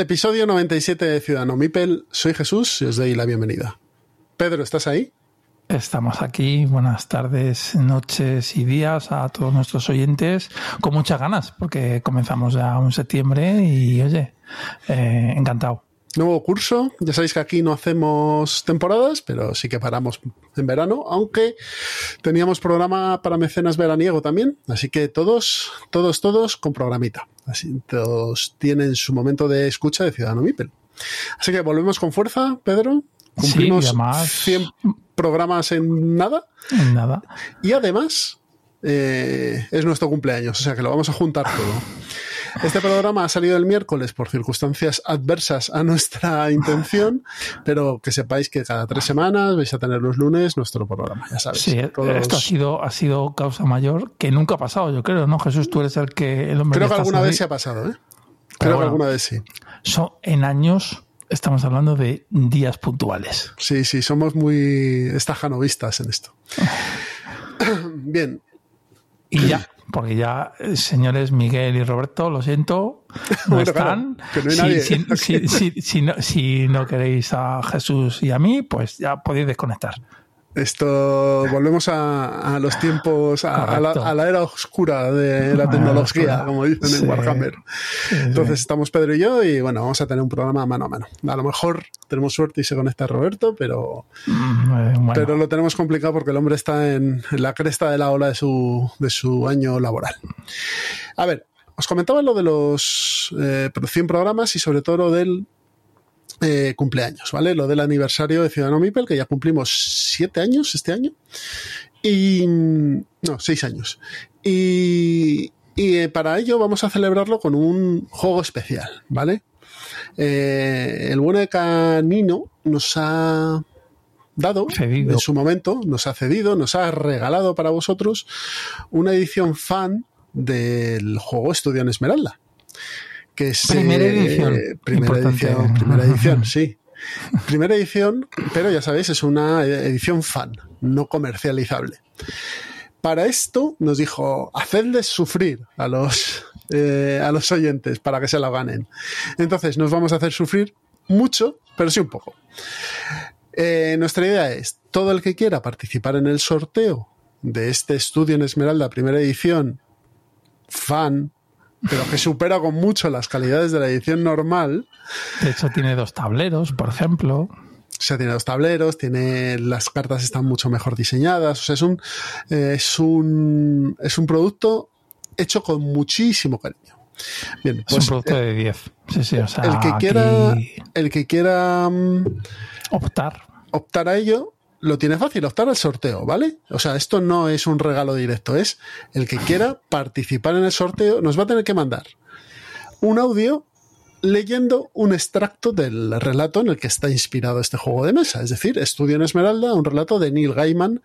Episodio 97 de Ciudadano Mipel. Soy Jesús y os doy la bienvenida. Pedro, ¿estás ahí? Estamos aquí, buenas tardes, noches y días a todos nuestros oyentes, con muchas ganas, porque comenzamos ya un septiembre y oye, eh, encantado. Nuevo curso, ya sabéis que aquí no hacemos temporadas, pero sí que paramos en verano, aunque teníamos programa para mecenas veraniego también, así que todos, todos, todos con programita. Así todos tienen su momento de escucha de Ciudadano Mipel. Así que volvemos con fuerza, Pedro. Cumplimos sí, además, 100 programas en nada. En nada. Y además, eh, es nuestro cumpleaños, o sea que lo vamos a juntar todo. Este programa ha salido el miércoles por circunstancias adversas a nuestra intención, pero que sepáis que cada tres semanas vais a tener los lunes nuestro programa, ya sabéis. Sí, Todos- esto ha sido, ha sido causa mayor que nunca ha pasado, yo creo, ¿no? Jesús, tú eres el que el hombre Creo que alguna vez se ha pasado, ¿eh? Creo Pero que bueno. alguna vez sí. Son en años, estamos hablando de días puntuales. Sí, sí, somos muy estajanovistas en esto. Bien, Y ya, porque ya, eh, señores Miguel y Roberto, lo siento, no Bueno, están. claro, que no hay si, nadie. si- si- si- si no, si no queréis a Jesús y a mí, pues ya podéis desconectar. Esto volvemos a, a los tiempos, a, a la, Correcto. a la era oscura de la tecnología, como dicen Sí. en Warhammer. Entonces estamos Pedro y yo y bueno, vamos a tener un programa mano a mano. A lo mejor tenemos suerte y se conecta Roberto, pero, Mm, eh, bueno. pero lo tenemos complicado porque el hombre está en, en la cresta de la ola de su, de su año laboral. A ver, os comentaba lo de los eh, 100 programas y sobre todo lo del eh, cumpleaños, ¿vale? Lo del aniversario de Ciudadano Mipel, que ya cumplimos siete años este año. Y. No, seis años. Y. Y eh, para ello vamos a celebrarlo con un juego especial, ¿vale? Eh, el bueno de Canino nos ha dado Cedido. en su momento, nos ha cedido, nos ha regalado para vosotros una edición fan del juego Estudio en Esmeralda. Que Primera eh, edición. Primera Importante. edición, primera edición, sí. Primera edición, pero ya sabéis, es una edición fan, no comercializable. Para esto nos dijo, hacedles sufrir a los, eh, a los oyentes para que se la ganen. Entonces nos vamos a hacer sufrir mucho, pero sí un poco. Eh, nuestra idea es, todo el que quiera participar en el sorteo de este estudio en Esmeralda, primera edición, fan, pero que supera con mucho las calidades de la edición normal, De hecho, tiene dos tableros, por ejemplo. o sea, tiene dos tableros, tiene las cartas están mucho mejor diseñadas. O sea, es un, eh, es un, es un producto hecho con muchísimo cariño. Bien, Es pues un producto eh, de 10. Sí, sí, o sea, el que quiera, aquí el que quiera mm, optar. optar a ello, lo tiene fácil, optar al sorteo, ¿vale? O sea, esto no es un regalo directo, es el que quiera participar en el sorteo, nos va a tener que mandar un audio leyendo un extracto del relato en el que está inspirado este juego de mesa, es decir, Estudio en Esmeralda, un relato de Neil Gaiman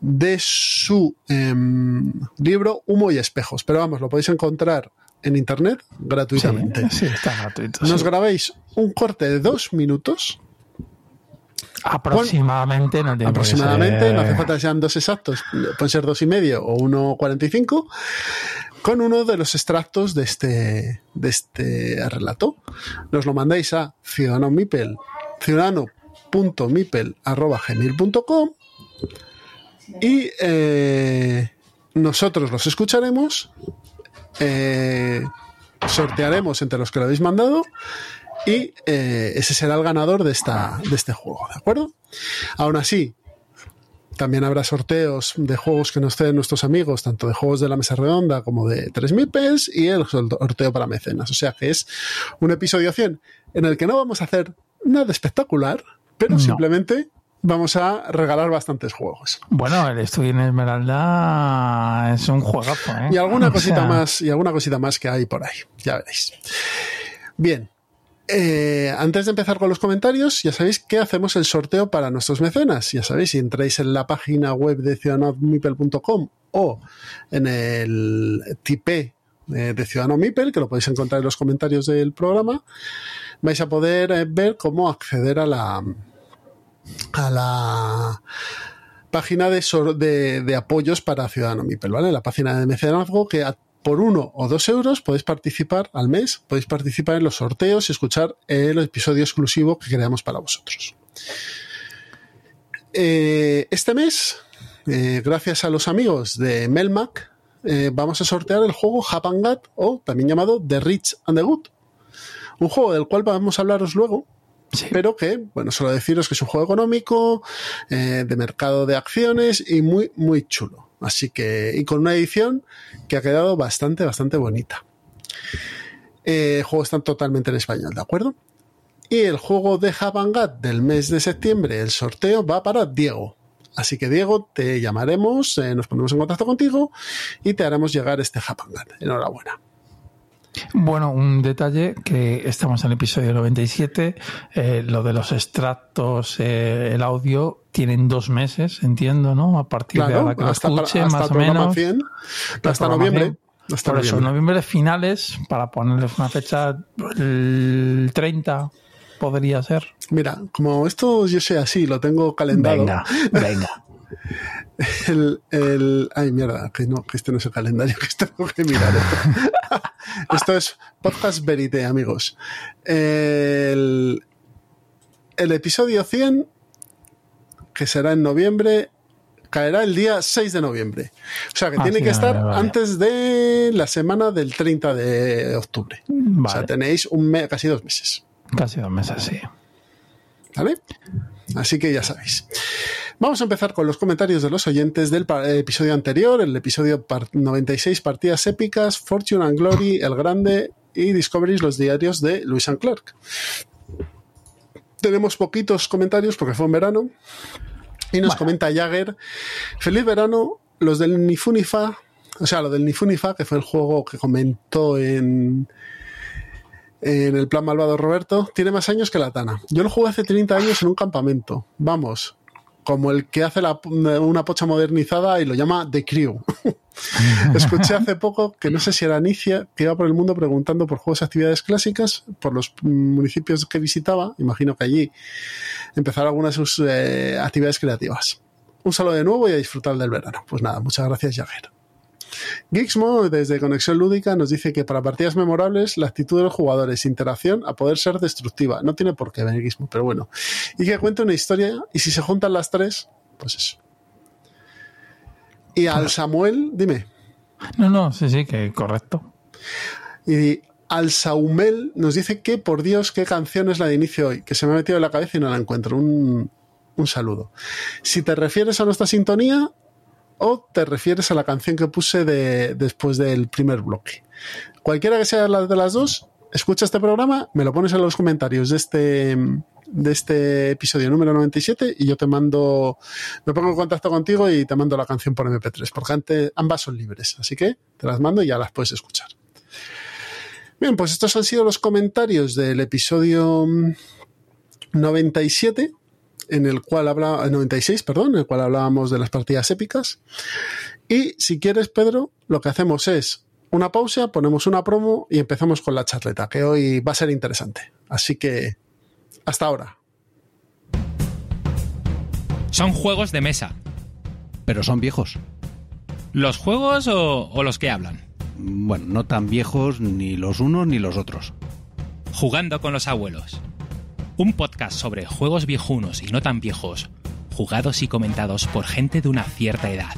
de su em, libro Humo y Espejos. Pero vamos, lo podéis encontrar en internet gratuitamente. sí, está gratuito. Nos sí. grabáis un corte de dos minutos Aproximadamente, no tiene aproximadamente, no hace falta que sean dos exactos, pueden ser dos y medio o 1.45, con uno de los extractos de este, de este relato. Nos lo mandáis a ciudadano mipel, ciudadano.mipel.gmail.com y eh, nosotros los escucharemos, eh, sortearemos entre los que lo habéis mandado y eh, ese será el ganador de, esta, de este juego, ¿de acuerdo? Aún así, también habrá sorteos de juegos que nos ceden nuestros amigos, tanto de juegos de la mesa redonda como de 3.000 pes y el sorteo para mecenas. O sea que es un episodio 100 en el que no vamos a hacer nada espectacular, pero No. simplemente vamos a regalar bastantes juegos. Bueno, el estudio en Esmeralda es un juegazo, ¿eh? Y alguna O cosita sea, más, y alguna cosita más que hay por ahí. Ya veréis. Bien. Eh, antes de empezar con los comentarios, ya sabéis que hacemos el sorteo para nuestros mecenas. Ya sabéis, si entráis en la página web de ciudadanomipel.com o en el tipe eh, de Ciudadano Mipel, que lo podéis encontrar en los comentarios del programa, vais a poder eh, ver cómo acceder a la a la página de, apoyos para Ciudadano Mipel, ¿vale? La página de mecenazgo que a- por uno o dos euros podéis participar al mes, podéis participar en los sorteos y escuchar el episodio exclusivo que creamos para vosotros. Eh, este mes, eh, gracias a los amigos de Melmac, eh, vamos a sortear el juego Hapangat o también llamado The Rich and the Good. Un juego del cual vamos a hablaros luego, sí. pero que, bueno, solo deciros que es un juego económico, eh, de mercado de acciones y muy, muy chulo. Así que, y con una edición que ha quedado bastante, bastante bonita. El juego está totalmente en español, ¿de acuerdo? Y el juego de Habangat del mes de septiembre, el sorteo va para Diego. Así que Diego, te llamaremos, eh, nos ponemos en contacto contigo y te haremos llegar este Habangat. Enhorabuena. Bueno, un detalle que estamos en el episodio 97, eh, lo de los extractos, eh, el audio, tienen dos meses, entiendo, ¿no? A partir de ahora que lo escuche, más o menos. 100, la hasta noviembre. Hasta Por eso, noviembre. noviembre finales, para ponerles una fecha, el 30 podría ser. Mira, como esto yo sé así, lo tengo calendado. Venga, venga. El, el- ay, mierda, que no, que este no es el calendario, que esto tengo que mirar. Esto, Esto es Podcast Verité, amigos. El, el episodio 100, que será en noviembre, caerá el día 6 de noviembre. O sea que Ah, tiene sí, que estar vale, vale. antes de la semana del 30 de octubre. O sea, tenéis un mes, casi dos meses. casi dos meses, sí. ¿Vale? Así que ya sabéis. Vamos a empezar con los comentarios de los oyentes del pa- episodio anterior, el episodio par- 96, Partidas Épicas, Fortune and Glory, El Grande y Discoveries, los diarios de Lewis and Clark. Tenemos poquitos comentarios porque fue en verano. Y nos Bueno. comenta Jagger, feliz verano, los del Nifunifa, o sea, lo del Nifunifa, que fue el juego que comentó en, en el plan malvado Roberto, tiene más años que la Tana. Yo lo jugué hace 30 años en un campamento. Vamos, como el que hace una pocha modernizada y lo llama The Crew. Escuché hace poco que no sé si era Anicia, que iba por el mundo preguntando por juegos y actividades clásicas, por los municipios que visitaba. Imagino que allí empezar algunas de sus eh, actividades creativas. Un saludo de nuevo y a disfrutar del verano. Pues nada, muchas gracias, Jagger. Gixmo, desde Conexión Lúdica, nos dice que para partidas memorables la actitud de los jugadores, interacción, a poder ser destructiva. No tiene por qué venir Gixmo, pero bueno. Y que cuente una historia, y si se juntan las tres, pues eso. Y al Samuel, dime, No, no, sí, sí, que correcto. y al Saumel nos dice que, por Dios, qué canción es la de inicio hoy, que se me ha metido en la cabeza y no la encuentro. Un, un saludo. Si te refieres a nuestra sintonía o te refieres a la canción que puse de, después del primer bloque. Cualquiera que sea la de las dos, escucha este programa, me lo pones en los comentarios de este, de este episodio número 97 y yo te mando, me pongo en contacto contigo y te mando la canción por MP3, porque ante- ambas son libres, así que te las mando y ya las puedes escuchar. Bien, pues estos han sido los comentarios del episodio mm, 97, en el cual habla, 96, perdón, en el cual hablábamos de las partidas épicas. Y si quieres, Pedro, lo que hacemos es una pausa, ponemos una promo y empezamos con la charleta, que hoy va a ser interesante. Así que, hasta ahora. Son juegos de mesa. Pero son viejos. ¿Los juegos o, o los que hablan? Bueno, no tan viejos ni los unos ni los otros. Jugando con los abuelos. Un podcast sobre juegos viejunos y no tan viejos, jugados y comentados por gente de una cierta edad.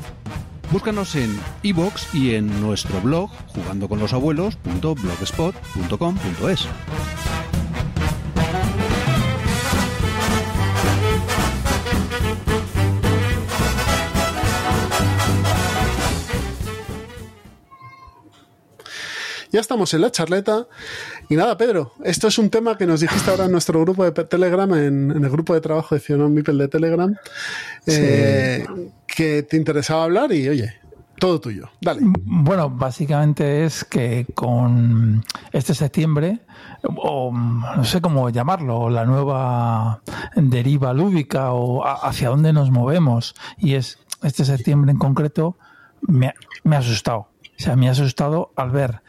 Búscanos en iBox y en nuestro blog jugandoconlosabuelos.blogspot.com.es. Ya estamos en la charleta. Y nada, Pedro, esto es un tema que nos dijiste ahora en nuestro grupo de Telegram, en, el grupo de trabajo de Ciudadano Mipel de Telegram, eh, que te interesaba hablar y oye, todo tuyo. Dale. Bueno, básicamente es que con este septiembre, o no sé cómo llamarlo, la nueva deriva lúdica o hacia dónde nos movemos, y es este septiembre en concreto, me, me ha asustado. O sea, me ha asustado al ver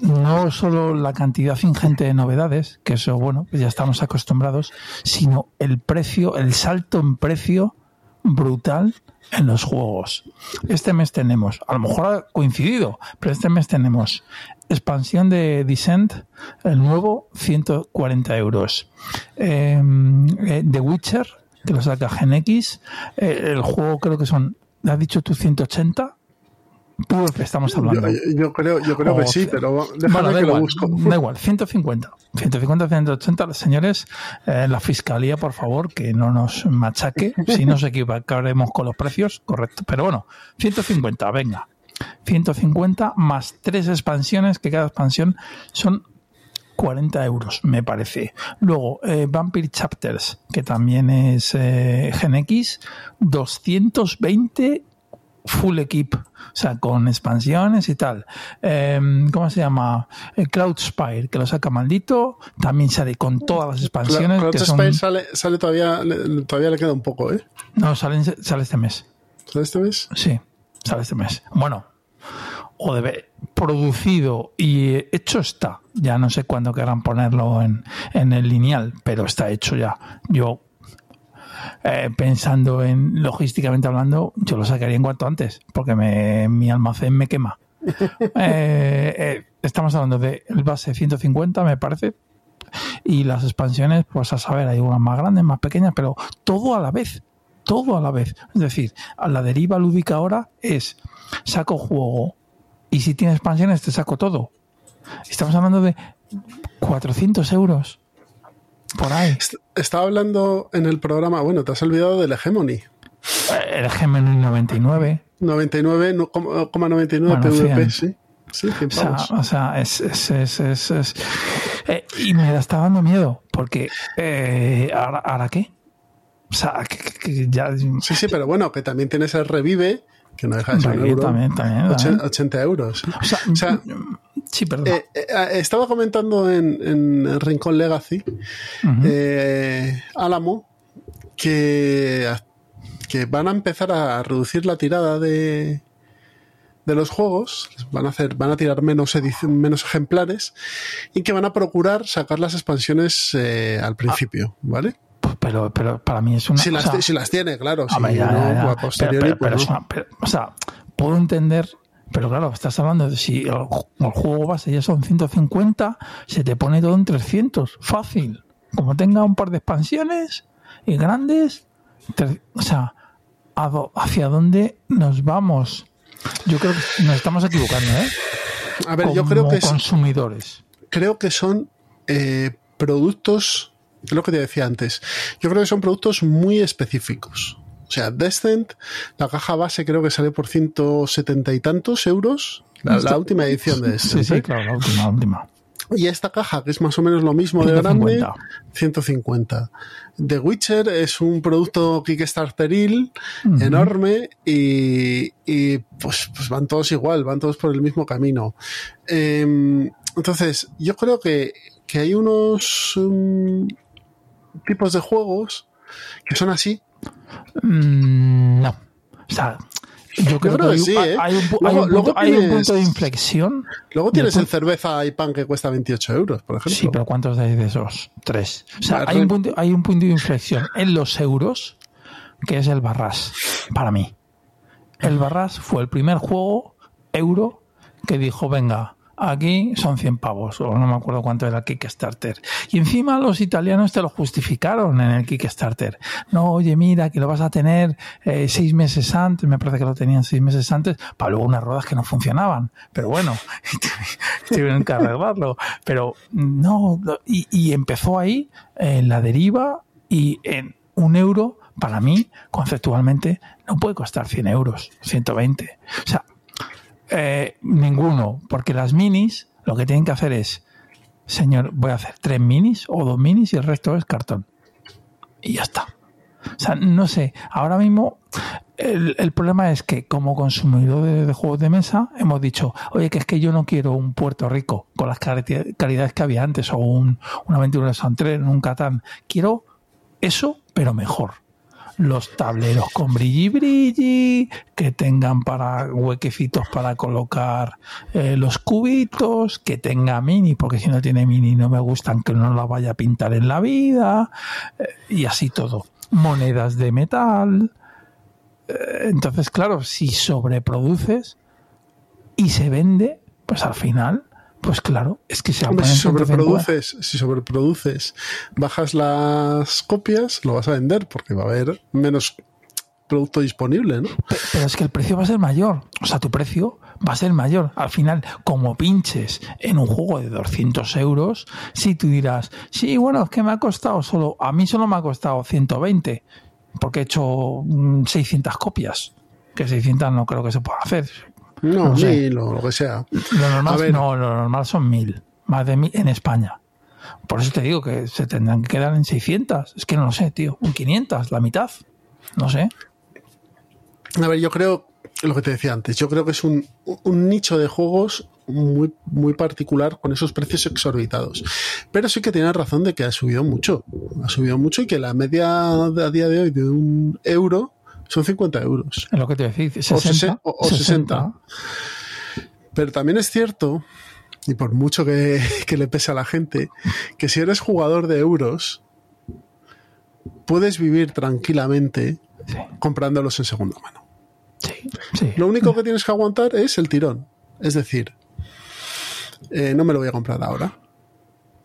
no solo la cantidad ingente de novedades, que eso, bueno, pues ya estamos acostumbrados, sino el precio, el salto en precio brutal en los juegos. Este mes tenemos, a lo mejor ha coincidido, pero este mes tenemos expansión de Descent, el nuevo, 140 euros. Em, eh, The Witcher, que lo saca Gen X, eh, el juego creo que son, ¿has dicho tú 180? Estamos hablando. Yo, creo, yo creo que sí, pero déjame que lo busco. Da igual, 150. 150, 180. Señores, eh, la fiscalía, por favor, que no nos machaque. si nos equivocaremos con los precios, correcto. Pero bueno, 150, venga. 150 más tres expansiones, que cada expansión son 40 euros, me parece. Luego, eh, Vampire Chapters, que también es eh, Gen X, 220 full equip, o sea, con expansiones y tal. Em, ¿Cómo se llama? El Cloud Spire, que lo saca maldito, también sale con todas las expansiones. Cloud Spire sale, sale todavía, todavía le queda un poco, ¿eh? No, sale, sale este mes. ¿Sale este mes? Sí, sale este mes. Bueno, o debe producido y hecho está. Ya no sé cuándo querrán ponerlo en, en el lineal, pero está hecho ya. Yo eh, pensando en logísticamente hablando, yo lo sacaría en cuanto antes, porque me, mi almacén me quema. Eh, eh, estamos hablando del base 150, me parece, y las expansiones, pues a saber, hay unas más grandes, más pequeñas, pero todo a la vez, todo a la vez. Es decir, a la deriva lúdica ahora es saco juego y si tiene expansiones te saco todo. Estamos hablando de 400 euros por ahí. Estaba hablando en el programa, bueno, te has olvidado del Hegemony. El Hegemony 99. 99,99 PVP, sí. Sí, o, sea, es, es, es, es eh, y me está dando miedo, porque eh, ¿ahora, qué? O sea, que, ya... Sí, sí, pero bueno, que también tienes el revive, que no deja de ser un euro. También, también, 80, euros. O sea, Sí, perdón. Eh, eh, estaba comentando en, en Rincón Legacy, eh, Álamo, que, que van a empezar a reducir la tirada de, de los juegos, van a hacer, van a tirar menos menos ejemplares y que van a procurar sacar las expansiones al principio, ¿vale? Pero, pero para mí es una. Si, las, si las tiene, claro. Si o sea, puedo entender pero claro, estás hablando de si el, juego base ya son 150, se te pone todo en 300. Fácil. Como tenga un par de expansiones y grandes. O sea, ¿hacia dónde nos vamos? Yo creo que nos estamos equivocando, ¿eh? A ver, yo creo que consumidores. creo que son eh, productos, lo que te decía antes. Yo creo que son productos muy específicos. O sea, Descent, la caja base creo que sale por 170 y tantos euros. La, última edición de Descent. Sí, sí, ¿eh? claro, la última, última. Y esta caja, que es más o menos lo mismo de grande, 150. The Witcher es un producto Kickstarteril enorme y, pues, pues, van todos igual, van todos por el mismo camino. Em, entonces, yo creo que, hay unos um, tipos de juegos que son así, Mm, no. O sea, yo creo, que, sí, ¿eh? hay, un, punto, de inflexión. Luego tienes el cerveza y pan que cuesta 28 euros, por ejemplo. Sí, pero ¿cuántos hay de esos? Tres. O sea, hay un, punto, hay un punto de inflexión en los euros, que es el Barras, para mí. El Barras fue el primer juego euro que dijo, venga, Aquí son 100 pavos, o no me acuerdo cuánto era el Kickstarter. Y encima los italianos te lo justificaron en el Kickstarter. No, oye, mira, que lo vas a tener eh, seis meses antes, me parece que lo tenían seis meses antes, para luego unas ruedas que no funcionaban. Pero bueno, tuvieron que arreglarlo. Pero no, y, empezó ahí en la deriva y en un euro, para mí, conceptualmente, no puede costar 100 euros, 120. O sea, eh, ninguno, porque las minis Lo que tienen que hacer es, señor, voy a hacer tres minis o dos minis y el resto es cartón. Y ya está. O sea, no sé, ahora mismo el, el problema es que como consumidor de, juegos de mesa hemos dicho, oye, que es que yo no quiero un Puerto Rico con las cali- calidades que había antes o un, una aventura de San Tren, un Catán. Quiero eso, pero mejor. Los tableros con brilli brilli, que tengan para huequecitos para colocar eh, los cubitos, que tenga mini, porque si no tiene mini no me gustan que no la vaya a pintar en la vida, eh, y así todo. Monedas de metal. Eh, entonces, claro, si sobreproduces y se vende, pues al final, pues claro, es que se Hombre, si sobreproduces, si sobreproduces, bajas las copias, lo vas a vender porque va a haber menos producto disponible, ¿no? Pe- Pero es que el precio va a ser mayor. O sea, tu precio va a ser mayor. Al final, como pinches en un juego de 200 euros, si tú dirás, sí, bueno, es que me ha costado solo, a mí solo me ha costado 120, porque he hecho mm, 600 copias. Que 600 no creo que se pueda hacer. No, No sé. mil o lo que sea. Lo normal, ver. no, lo normal son 1000. Más de 1000 en España. Por eso te digo que se tendrán que quedar en 600. Es que no lo sé, tío. En 500, la mitad. No sé. A ver, yo creo, lo que te decía antes, yo creo que es un, un nicho de juegos muy, muy particular con esos precios exorbitados. Pero sí que tienes razón de que ha subido mucho. Ha subido mucho y que la media a día de hoy de un euro son 50 euros. Es lo que te decía. O 60. sesen- o- o 60. Pero también es cierto, y por mucho que, que le pese a la gente, que si eres jugador de euros, puedes vivir tranquilamente Sí, comprándolos en segunda mano. sí, sí. Lo único que tienes que aguantar es el tirón. Es decir, eh, no me lo voy a comprar ahora.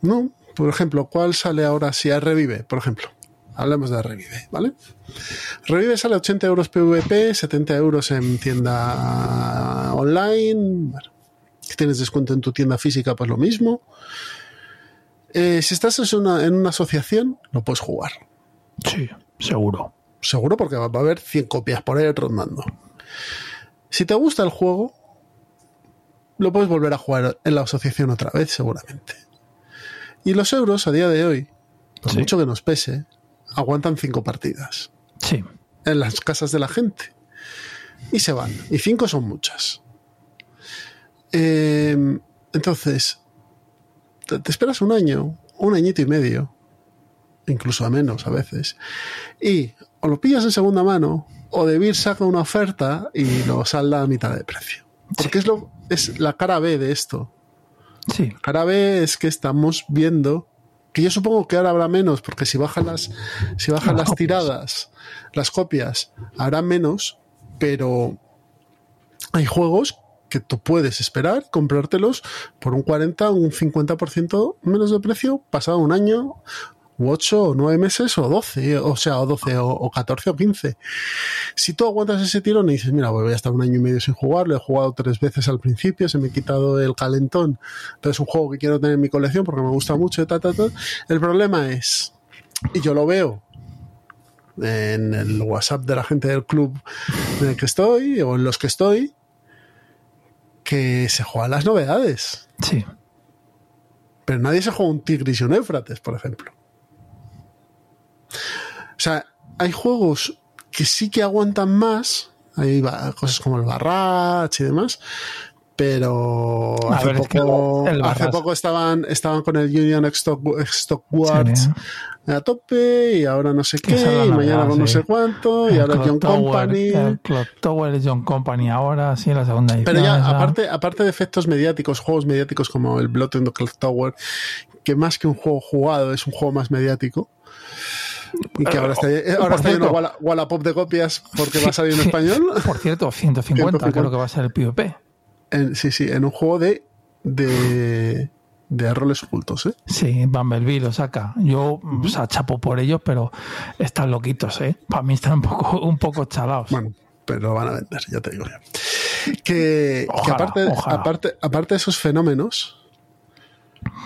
No, por ejemplo, ¿cuál sale ahora si Revive? Por ejemplo, hablemos de Revive, ¿vale? Revive sale 80 euros PVP, 70 euros en tienda online. Bueno, si tienes descuento en tu tienda física, pues lo mismo. Eh, si estás en una, en una asociación, lo puedes jugar. Sí, seguro. Seguro porque va a haber 100 copias por ahí rondando. Si te gusta el juego, lo puedes volver a jugar en la asociación otra vez, seguramente. Y los euros a día de hoy, por Sí. mucho que nos pese, aguantan 5 partidas Sí, en las casas de la gente. Y se van. Y 5 son muchas. Eh, entonces, te, te esperas un año, un añito y medio, incluso a menos a veces, y o lo pillas en segunda mano, o Debir saca una oferta y lo salda a mitad de precio. Porque es, lo, es la cara B de esto. sí. Cara B es que estamos viendo que yo supongo que ahora habrá menos, porque si bajan las, si bajan Las tiradas, las copias, habrá menos, pero hay juegos que tú puedes esperar, comprártelos por un 40 o un 50% menos de precio pasado un año, u 8 o 9 meses o 12, o sea, o 12 o, o 14 o 15. Si tú aguantas ese tirón y dices, mira, pues voy a estar un año y medio sin jugar, lo he jugado tres veces al principio, se me ha quitado el calentón, pero es un juego que quiero tener en mi colección porque me gusta mucho, ta, ta, ta. el problema es, y yo lo veo en el WhatsApp de la gente del club en el que estoy o en los que estoy, que se juegan las novedades. Sí, Pero nadie se juega un Tigris y un Éufrates, por ejemplo. O sea, hay juegos que sí que aguantan más. Hay cosas como el Barrach y demás. Pero hace, ver, es que poco, hace estaban, estaban con el Union Stock, Stockwards Sí, a tope y ahora no sé qué y mañana con no sé cuánto y ahora Clock John Tower, Company. El Clock Tower es John Company ahora, sí, la segunda edición. Pero ya, esa. aparte, aparte de efectos mediáticos, juegos mediáticos como el Blood and the Clock Tower, que más que un juego jugado es un juego más mediático. Y que ahora está, eh, ahora está lleno cierto. Walla- Wallapop de copias porque va a salir en español. Por cierto, 150, 150. creo que va a ser el PvP. En- sí, sí, en un juego de, de, de roles ocultos, ¿eh? Sí, Bumblebee lo saca. Yo, o sea, chapo por ellos, pero están loquitos, ¿eh? Para mí están un poco, un poco chalados. Bueno, pero lo van a vender, ya te digo yo. Que, que aparte, aparte, aparte de esos fenómenos,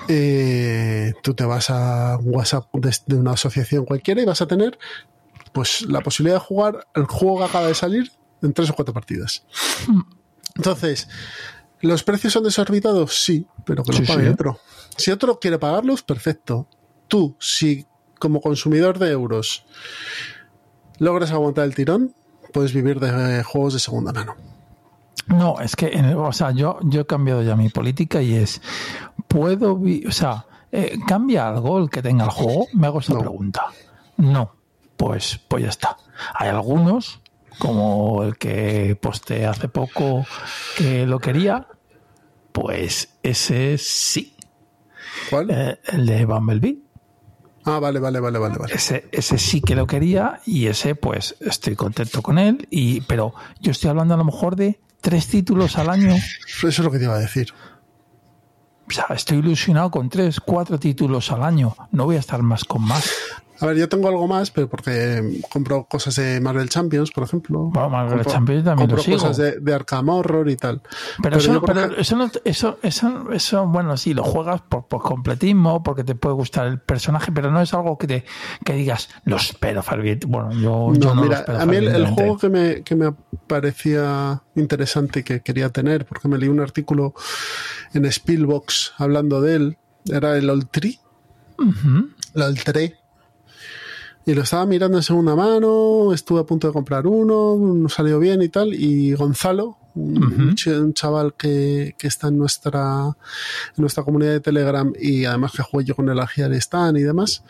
eh, tú te vas a WhatsApp de, de una asociación cualquiera y vas a tener pues la posibilidad de jugar el juego que acaba de salir en tres o cuatro partidas. Entonces, ¿Los precios son desorbitados? Sí, pero que los Sí, pague sí. otro. Si otro quiere pagarlos, perfecto. Tú, si como consumidor de euros logras aguantar el tirón, puedes vivir de juegos de segunda mano. No, es que, o sea, yo, yo he cambiado ya mi política y es, ¿puedo, o sea, eh, cambia algo el que tenga el juego? Me hago esta No. pregunta. No, pues, pues ya está. Hay algunos, como el que posté hace poco que lo quería, pues ese sí, ¿Cuál? Eh, el de Bumblebee. Ah, vale, vale, vale, vale, vale. Ese, ese sí que lo quería y ese pues estoy contento con él. Y, pero yo estoy hablando a lo mejor de tres títulos al año. Eso es lo que te iba a decir. O sea, estoy ilusionado con tres, cuatro títulos al año. No voy a estar más con más. A ver, yo tengo algo más, pero porque compro cosas de Marvel Champions, por ejemplo. Bueno, Marvel Compro- Champions también lo sigo. cosas de, de Arkham Horror y tal. Pero, eso, yo, pero eso, no, eso, eso, eso, bueno, sí, lo juegas por, por completismo, porque te puede gustar el personaje, pero no es algo que te que digas, lo espero ferviente. Bueno, yo yo No, no, lo mira, a mí el, juego que me, que me parecía interesante y que quería tener, porque me leí un artículo en Spielbox hablando de él, era el Old Tree, el Old Tree. Y lo estaba mirando en segunda mano, estuve a punto de comprar uno, no salió bien y tal, y Gonzalo, un, chaval que, que está en nuestra, en nuestra comunidad de Telegram y además que jugué yo con el Agiar Stan y demás,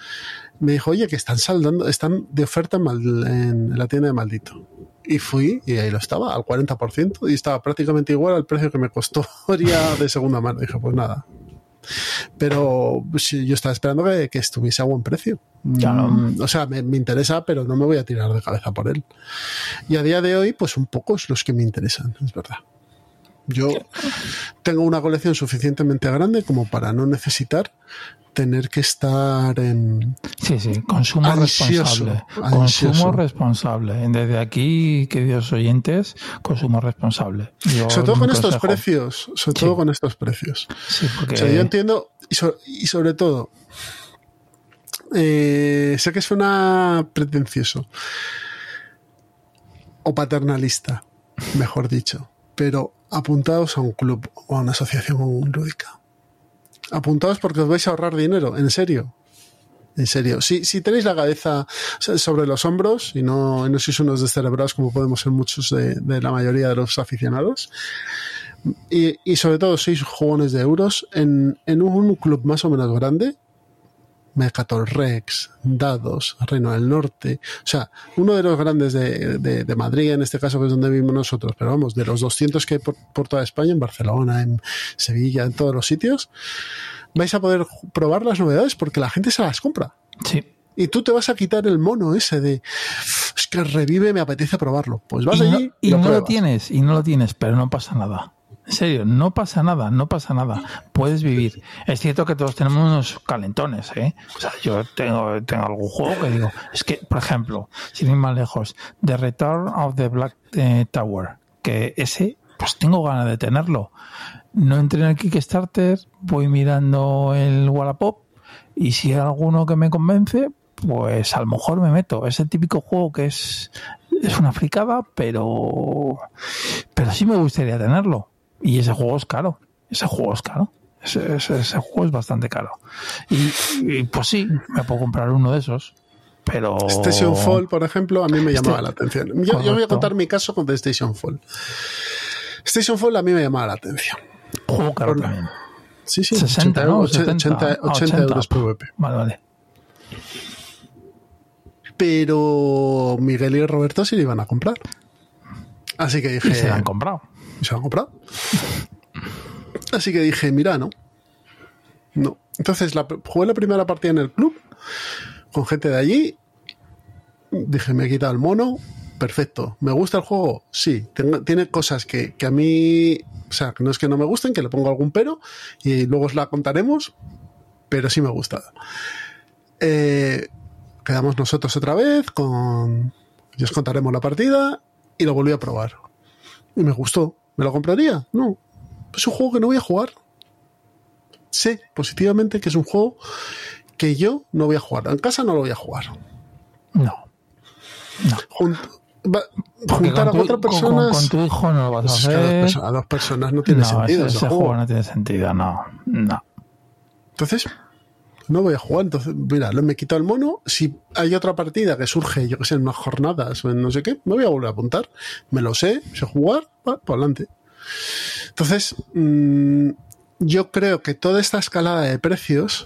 me dijo, oye, que están saldando, están de oferta en, Mal- en la tienda de Maldito. Y fui y ahí lo estaba, al 40%, y estaba prácticamente igual al precio que me costó de segunda mano. Dije, pues nada. Pero sí, yo estaba esperando que, que estuviese a buen precio. Claro. Mm, O sea, me, me interesa, pero no me voy a tirar de cabeza por él. Y a día de hoy, pues son pocos los que me interesan, es verdad. Yo tengo una colección suficientemente grande como para no necesitar tener que estar en... Sí, sí, consumo Ansioso, responsable. ansioso. Consumo responsable. Desde aquí, queridos oyentes, consumo responsable. Yo Sobre todo con estos precios, sobre Sí. todo con estos precios. Sí, porque O sea, yo entiendo, y, so- y sobre todo, eh, sé que suena pretencioso o paternalista, mejor dicho, pero apuntaos a un club o a una asociación lúdica. Apuntaos porque os vais a ahorrar dinero, en serio. En serio, si, si tenéis la cabeza sobre los hombros y no, no sois unos descerebrados como podemos ser muchos de, de la mayoría de los aficionados, y, y sobre todo sois jugones de euros en, en un club más o menos grande, Mercator Rex, Dados, Reino del Norte, o sea, uno de los grandes de, de- de Madrid, en este caso que es donde vivimos nosotros, pero vamos, de los 200 que hay por, por toda España, en Barcelona, en Sevilla, en todos los sitios, vais a poder probar las novedades porque la gente se las compra. sí. Y tú te vas a quitar el mono ese de es que revive, me apetece probarlo. Pues vas y no, allí y lo no lo tienes, y no lo tienes, pero no pasa nada. En serio, no pasa nada, no pasa nada. Puedes vivir. Es cierto que todos tenemos unos calentones, ¿eh? O sea, yo tengo, tengo algún juego que digo, es que, por ejemplo, sin ir más lejos, The Return of the Black eh, Tower, que ese, pues tengo ganas de tenerlo. No entré en el Kickstarter, voy mirando el Wallapop y si hay alguno que me convence, pues a lo mejor me meto. Es el típico juego que es, es una fricada, pero, pero sí me gustaría tenerlo. Y ese juego es caro. Ese juego es caro. Ese, ese- ese juego es bastante caro. Y, y, pues sí, me puedo comprar uno de esos. Pero. Station Fall, por ejemplo, a mí me llamaba Este- la atención. Yo, yo voy a contar mi caso con The Station Fall. Station Fall a mí me llamaba la atención. Juego caro Por- también. Sí, sí, 60, 80, ¿no? 80, 70. 80, Ah, 80 euros PVP. Vale, vale. Pero Miguel y Roberto sí lo iban a comprar. Así que dije. Y se la han comprado. ¿Y se lo han comprado? Así que dije, mira, no. No. Entonces la, jugué la primera partida en el club con gente de allí. Dije, me he quitado el mono. Perfecto. ¿Me gusta el juego? Sí. Tiene cosas que, que a mí. O sea, no es que no me gusten, que le pongo algún pero. Y luego os la contaremos. Pero sí me ha gustado. Eh, quedamos nosotros otra vez con. Y os contaremos la partida. Y lo volví a probar. Y me gustó. ¿Me lo compraría? No. Es un juego que no voy a jugar. Sé positivamente que es un juego que yo no voy a jugar. En casa no lo voy a jugar. No. No. Jun- va- juntar a cuatro personas. Con, con tu hijo no lo vas a dos hacer. personas, a dos personas no tiene no, sentido. ese juego. juego no tiene sentido, no. No. Entonces, no voy a jugar. Entonces, mira, me quito el mono. Si hay otra partida que surge, yo que sé, en unas jornadas o en no sé qué, me voy a volver a apuntar. Me lo sé, sé jugar, va, por adelante. Entonces, mm, yo creo que toda esta escalada de precios,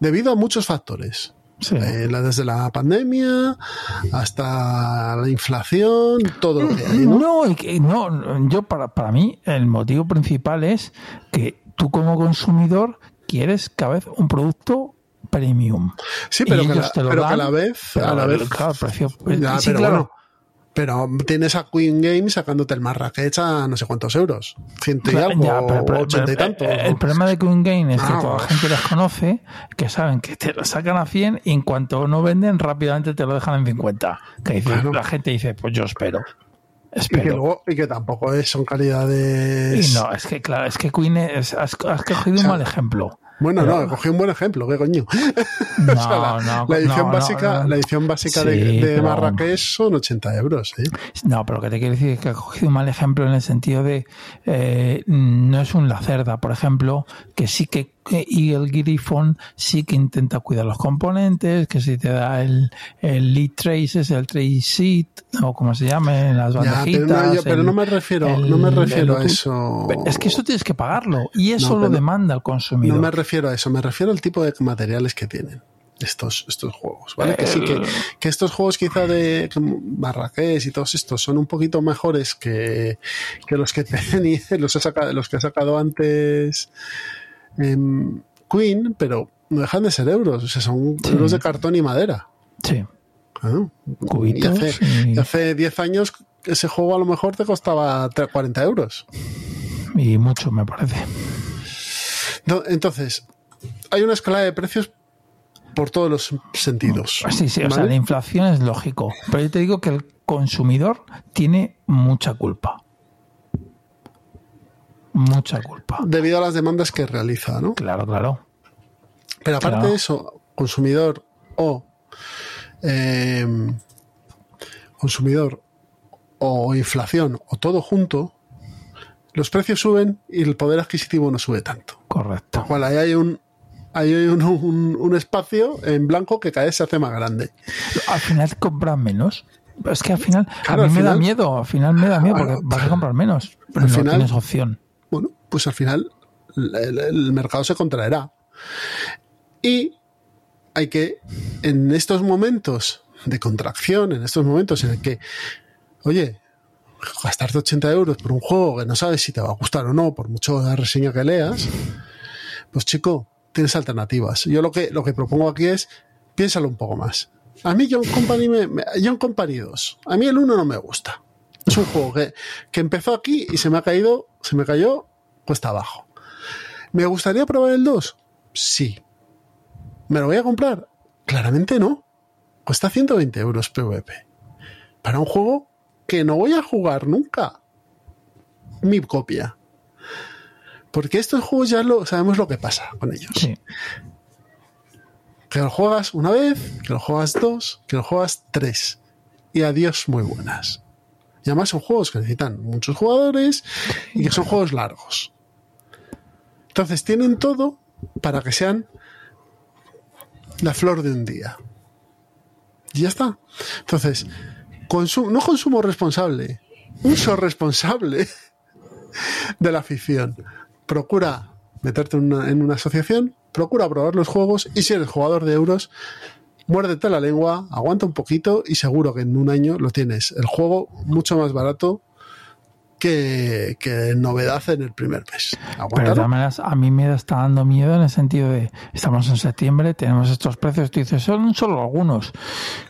debido a muchos factores, Sí. eh, desde la pandemia hasta la inflación, todo lo que hay, ¿no? No, y que- no, yo para, para mí el motivo principal es que tú como consumidor quieres cada vez un producto premium. Sí, pero, que, la, pero que a dan, la vez, a la vez claro, el precio. Ya, sí, pero claro. bueno, pero tienes a Queen Games sacándote el Marrakech a no sé cuántos euros. Ciento y algo, ya, pero- pero- o ochenta y eh, El problema de Queen Game es que Ah, toda la gente les conoce, que saben que te lo sacan a 100 y en cuanto no venden, rápidamente te lo dejan en 50. Que dice-. La gente dice, pues yo espero. Y, que Espero. luego, y que tampoco es, son calidades. Y no, es que claro, es que Queen es, has, has cogido un sea, mal ejemplo. Bueno, Pero- no, cogí un buen ejemplo, ¿qué coño? No, O sea, la, no, la edición no, básica, la edición básica de, Sí, de Marrakech son 80 euros, ¿eh? No, pero lo que te quiero decir es que ha cogido un mal ejemplo en el sentido de eh, no es un Lacerda, por ejemplo, que sí que y el Griffon sí que intenta cuidar los componentes, que si te da el, el lead traces, el trace sheet, o como se llame, las Ya, bandejitas. pero no, yo- pero el- no me refiero, el- no me refiero a eso. Es que eso tienes que pagarlo y eso lo demanda el consumidor. No me refiero a eso, me refiero al tipo de materiales que tienen estos, estos juegos, ¿vale? Que sí, que, que estos juegos quizá de Marrakech y todos estos son un poquito mejores que, que los que tenía, los, he sacado, los que ha sacado antes em, Queen, pero no dejan de ser euros, o sea, son Sí. euros de cartón y madera. Sí, Ah, y hace, y- y hace 10 años ese juego a lo mejor te costaba 3 40 euros. y mucho me parece. Entonces, hay una escala de precios por todos los sentidos. Sí, sí, o sea, la inflación es lógico, pero yo te digo que el consumidor tiene mucha culpa. Mucha culpa. Debido a las demandas que realiza, ¿no? Claro, claro. Pero aparte Claro. de eso, consumidor o eh, consumidor o inflación o todo junto, los precios suben y el poder adquisitivo no sube tanto. Correcto. Cual ahí hay un hay un, un- un espacio en blanco que cada vez se hace más grande. Al final compran menos. Es que al final, Claro, a mí me da miedo, al final me da miedo porque Bueno, vas a comprar menos, pero al no final- tienes opción. bueno, pues al final el, el- el mercado se contraerá. Y hay que, en estos momentos de contracción, en estos momentos en el que, oye, gastarte 80 euros por un juego que no sabes si te va a gustar o no, por mucho la reseña que leas, pues chico, tienes alternativas. Yo lo que, lo que propongo aquí es, piénsalo un poco más. A mí John Company, me, me- John Company 2, a mí el 1 no me gusta. Es un juego que, que empezó aquí y se me ha caído, se me cayó cuesta abajo. ¿Me gustaría probar el 2? Sí. ¿Me lo voy a comprar? Claramente no. Cuesta 120 euros PvP. Para un juego que no voy a jugar nunca. Mi copia. Porque estos juegos ya lo sabemos lo que pasa con ellos. Sí. Que lo juegas una vez, que lo juegas dos, que lo juegas tres. Y adiós muy buenas. Y además son juegos que necesitan muchos jugadores y que son juegos largos. Entonces tienen todo para que sean la flor de un día. Y ya está. Entonces, consumo, no consumo responsable, uso responsable de la afición. Procura meterte en una, en una asociación, procura probar los juegos y si eres jugador de euros, muérdete la lengua, aguanta un poquito y seguro que en un año lo tienes. El juego mucho más barato que, que novedad en el primer mes. Pero maneras, a mí me está dando miedo en el sentido de, estamos en septiembre, tenemos estos precios, tú dices, son solo algunos,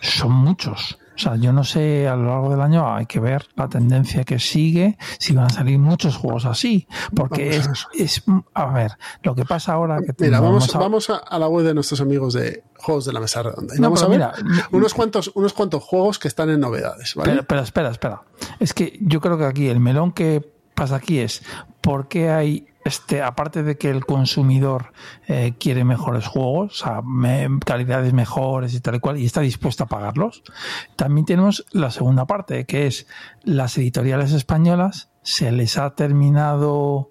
son muchos. O sea, yo no sé, a lo largo del año hay que ver la tendencia que sigue, si van a salir muchos juegos así, porque Vamos a es, es, a ver, lo que pasa ahora que Mira, vamos, a- vamos a, a la web de nuestros amigos de Juegos de la Mesa Redonda. Y No, vamos a ver mira, unos, cuantos, unos cuantos juegos que están en novedades, ¿vale? Pero, pero espera, espera. Es que yo creo que aquí el melón que pasa aquí es ¿por qué hay este, aparte de que el consumidor eh, quiere mejores juegos, calidades mejores y tal y cual, y está dispuesto a pagarlos, también tenemos la segunda parte, que es las editoriales españolas se les ha terminado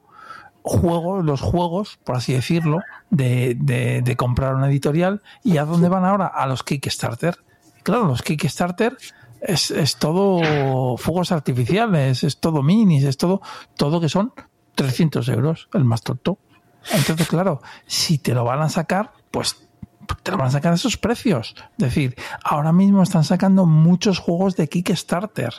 juegos, los juegos, por así decirlo, de, de, comprar una editorial y a dónde van ahora a los Kickstarter. Claro, los Kickstarter es, es todo fuegos artificiales, es todo minis, es todo, todo que son 300 euros, el más tonto. Entonces, claro, si te lo van a sacar, pues te lo van a sacar a esos precios. Es decir, ahora mismo están sacando muchos juegos de Kickstarter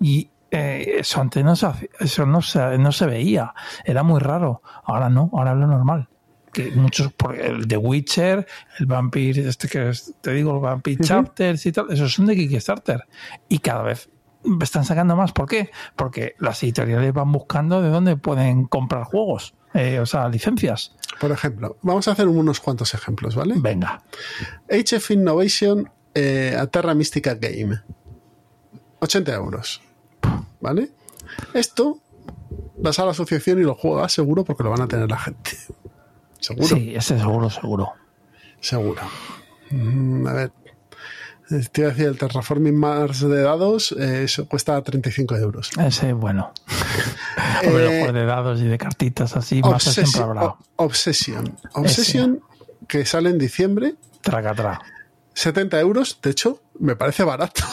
y eh, eso antes no se, eso no se, no se veía, era muy raro. Ahora no, ahora es lo normal que muchos, por el The Witcher, el Vampire, este que te digo, el Vampire Chapters y tal, esos son de Kickstarter. Y cada vez están sacando más. ¿Por qué? Porque las editoriales van buscando de dónde pueden comprar juegos, eh, o sea, licencias. Por ejemplo, vamos a hacer unos cuantos ejemplos, ¿vale? Venga. HF Innovation eh, a Terra Mystica Game. 80 euros. ¿Vale? Esto vas a la asociación y lo juegas seguro porque lo van a tener la gente. ¿Seguro? Sí, ese seguro, seguro. Seguro. Mm, a ver. Te iba a decir, el Terraforming Mars de dados eh, eso cuesta 35 euros. Ese, bueno. eh, de dados y de cartitas así, más siempre habrá. Obsession. Obsession, que sale en diciembre. Traga, tra. 70 euros, de hecho, me parece barato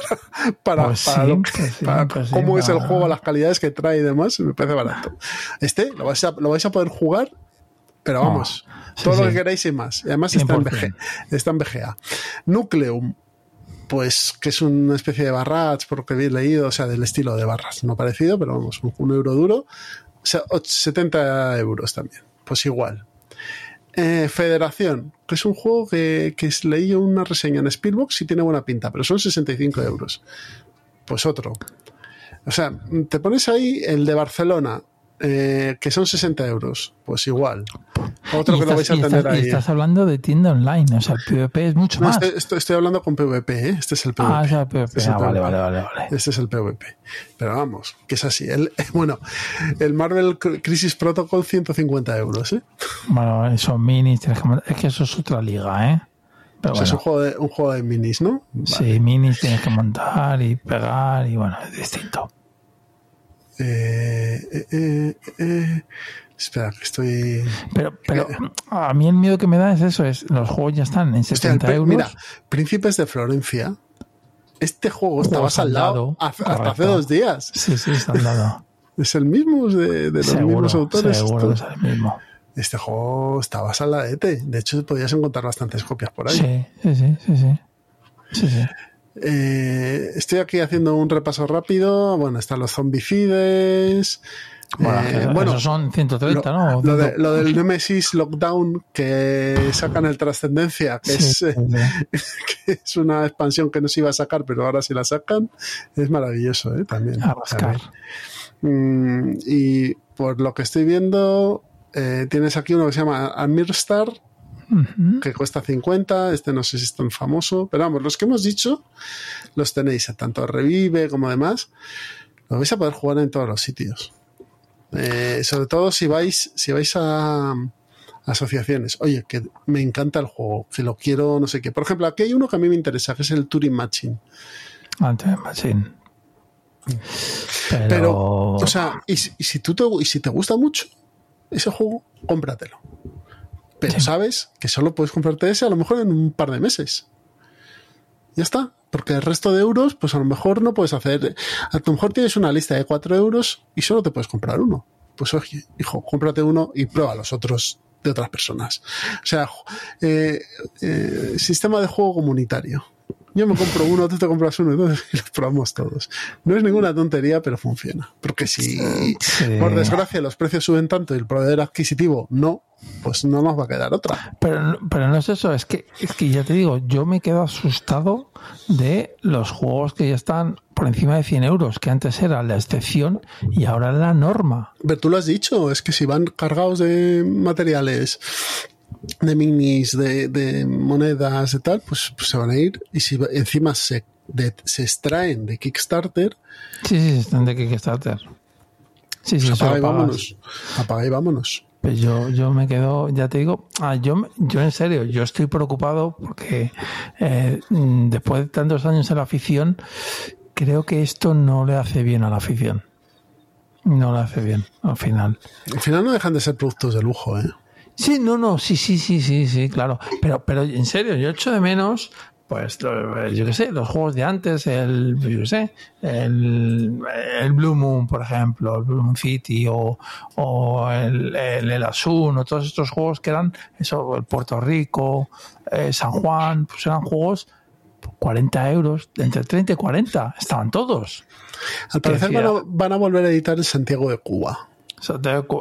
para, pues para, pues cómo es el juego, las calidades que trae y demás, me parece barato. Este lo vais a, lo vais a poder jugar pero oh, vamos, todo lo que queráis y más. Y además está en, está en, BGA. Nucleum, pues que es una especie de barras, por lo que habéis leído, o sea, del estilo de barras, no parecido, pero vamos, un, euro duro. O sea, 70 euros también. Pues igual. Eh, Federación, que es un juego que, que leí una reseña en Spielbox y tiene buena pinta, pero son 65 euros. Pues otro. O sea, te pones ahí el de Barcelona, eh, que son 60 euros, pues igual. Otro que lo vais a tener ahí. Y estás hablando de tienda online, o sea, el PvP es mucho más. Estoy, hablando con PvP, ¿eh? este es el PvP. Ah, es el PvP. Este ah, vale, vale, vale, Este es el PvP. Pero vamos, que es así. El, bueno, el Marvel Crisis Protocol, 150 euros. ¿eh? Bueno, son minis, es que eso es otra liga, ¿eh? Pero Es un juego, de, un juego de minis, ¿no? Sí, minis tienes que montar y pegar y bueno, es distinto. Eh, eh, eh, espera, que estoy. Pero, pero a mí el miedo que me da es eso: es los juegos ya están en 70 euros. Mira, Príncipes de Florencia. Este juego estaba saldado hasta hace dos días. Sí, sí, está lado es el mismo de, los mismos autores. Seguro es el mismo. Este juego estaba saldadete. De hecho, podías encontrar bastantes copias por ahí. Sí, sí, sí, sí. sí. sí, sí. Eh, estoy aquí haciendo un repaso rápido. Bueno, están los zombicides. Bueno, eh, son 130, ¿no? Lo, del Nemesis Lockdown que sacan el Trascendencia, que, es, que es una expansión que no se iba a sacar, pero ahora sí la sacan, es maravilloso, ¿eh? También. A rascar. Mm, y por lo que estoy viendo, eh, tienes aquí uno que se llama Amirstar, que cuesta 50, este no sé si es tan famoso, pero vamos, los que hemos dicho los tenéis, tanto Revive como demás, lo vais a poder jugar en todos los sitios. Eh, sobre todo si vais, si vais a, asociaciones. Oye, que me encanta el juego, que lo quiero, no sé qué. Por ejemplo, aquí hay uno que a mí me interesa, que es el Turing Machine. Ah, Turing Machine. Pero... o sea, y, si tú te, y si te gusta mucho ese juego, cómpratelo. Pero sabes que solo puedes comprarte ese a lo mejor en un par de meses. Ya está. Porque el resto de euros, pues a lo mejor no puedes hacer. A lo mejor tienes una lista de cuatro euros y solo te puedes comprar uno. Pues oye, hijo, cómprate uno y prueba los otros de otras personas. O sea, eh, eh, sistema de juego comunitario. Yo me compro uno, tú te compras uno, entonces los probamos todos. No es ninguna tontería, pero funciona. Porque si, por desgracia, los precios suben tanto y el proveedor adquisitivo no, pues no nos va a quedar otra. Pero, pero no es eso, es que, es que ya te digo, yo me quedo asustado de los juegos que ya están por encima de 100 euros, que antes era la excepción y ahora la norma. Pero tú lo has dicho, es que si van cargados de materiales de minis, de, monedas y tal, pues, pues, se van a ir. Y si encima se, se extraen de Kickstarter. Sí, sí, están de Kickstarter. Sí, sí, Pues apaga y vámonos. Apaga y vámonos. Pues yo, yo me quedo, ya te digo, ah, yo, yo en serio, yo estoy preocupado porque eh, después de tantos años en la afición, creo que esto no le hace bien a la afición. No le hace bien, al final. Al final no dejan de ser productos de lujo, ¿eh? Sí, no, no, sí, sí, sí, sí, sí, claro. Pero, pero en serio, yo echo de menos, pues, yo qué sé, los juegos de antes, el, yo qué sé, el, el Blue Moon, por ejemplo, el Blue Moon City o, o el, el, el Asun, o todos estos juegos que eran, eso, el Puerto Rico, eh, San Juan, pues eran juegos 40 euros, entre 30 y 40, estaban todos. Al parecer van a, van a volver a editar el Santiago de Cuba. O sea,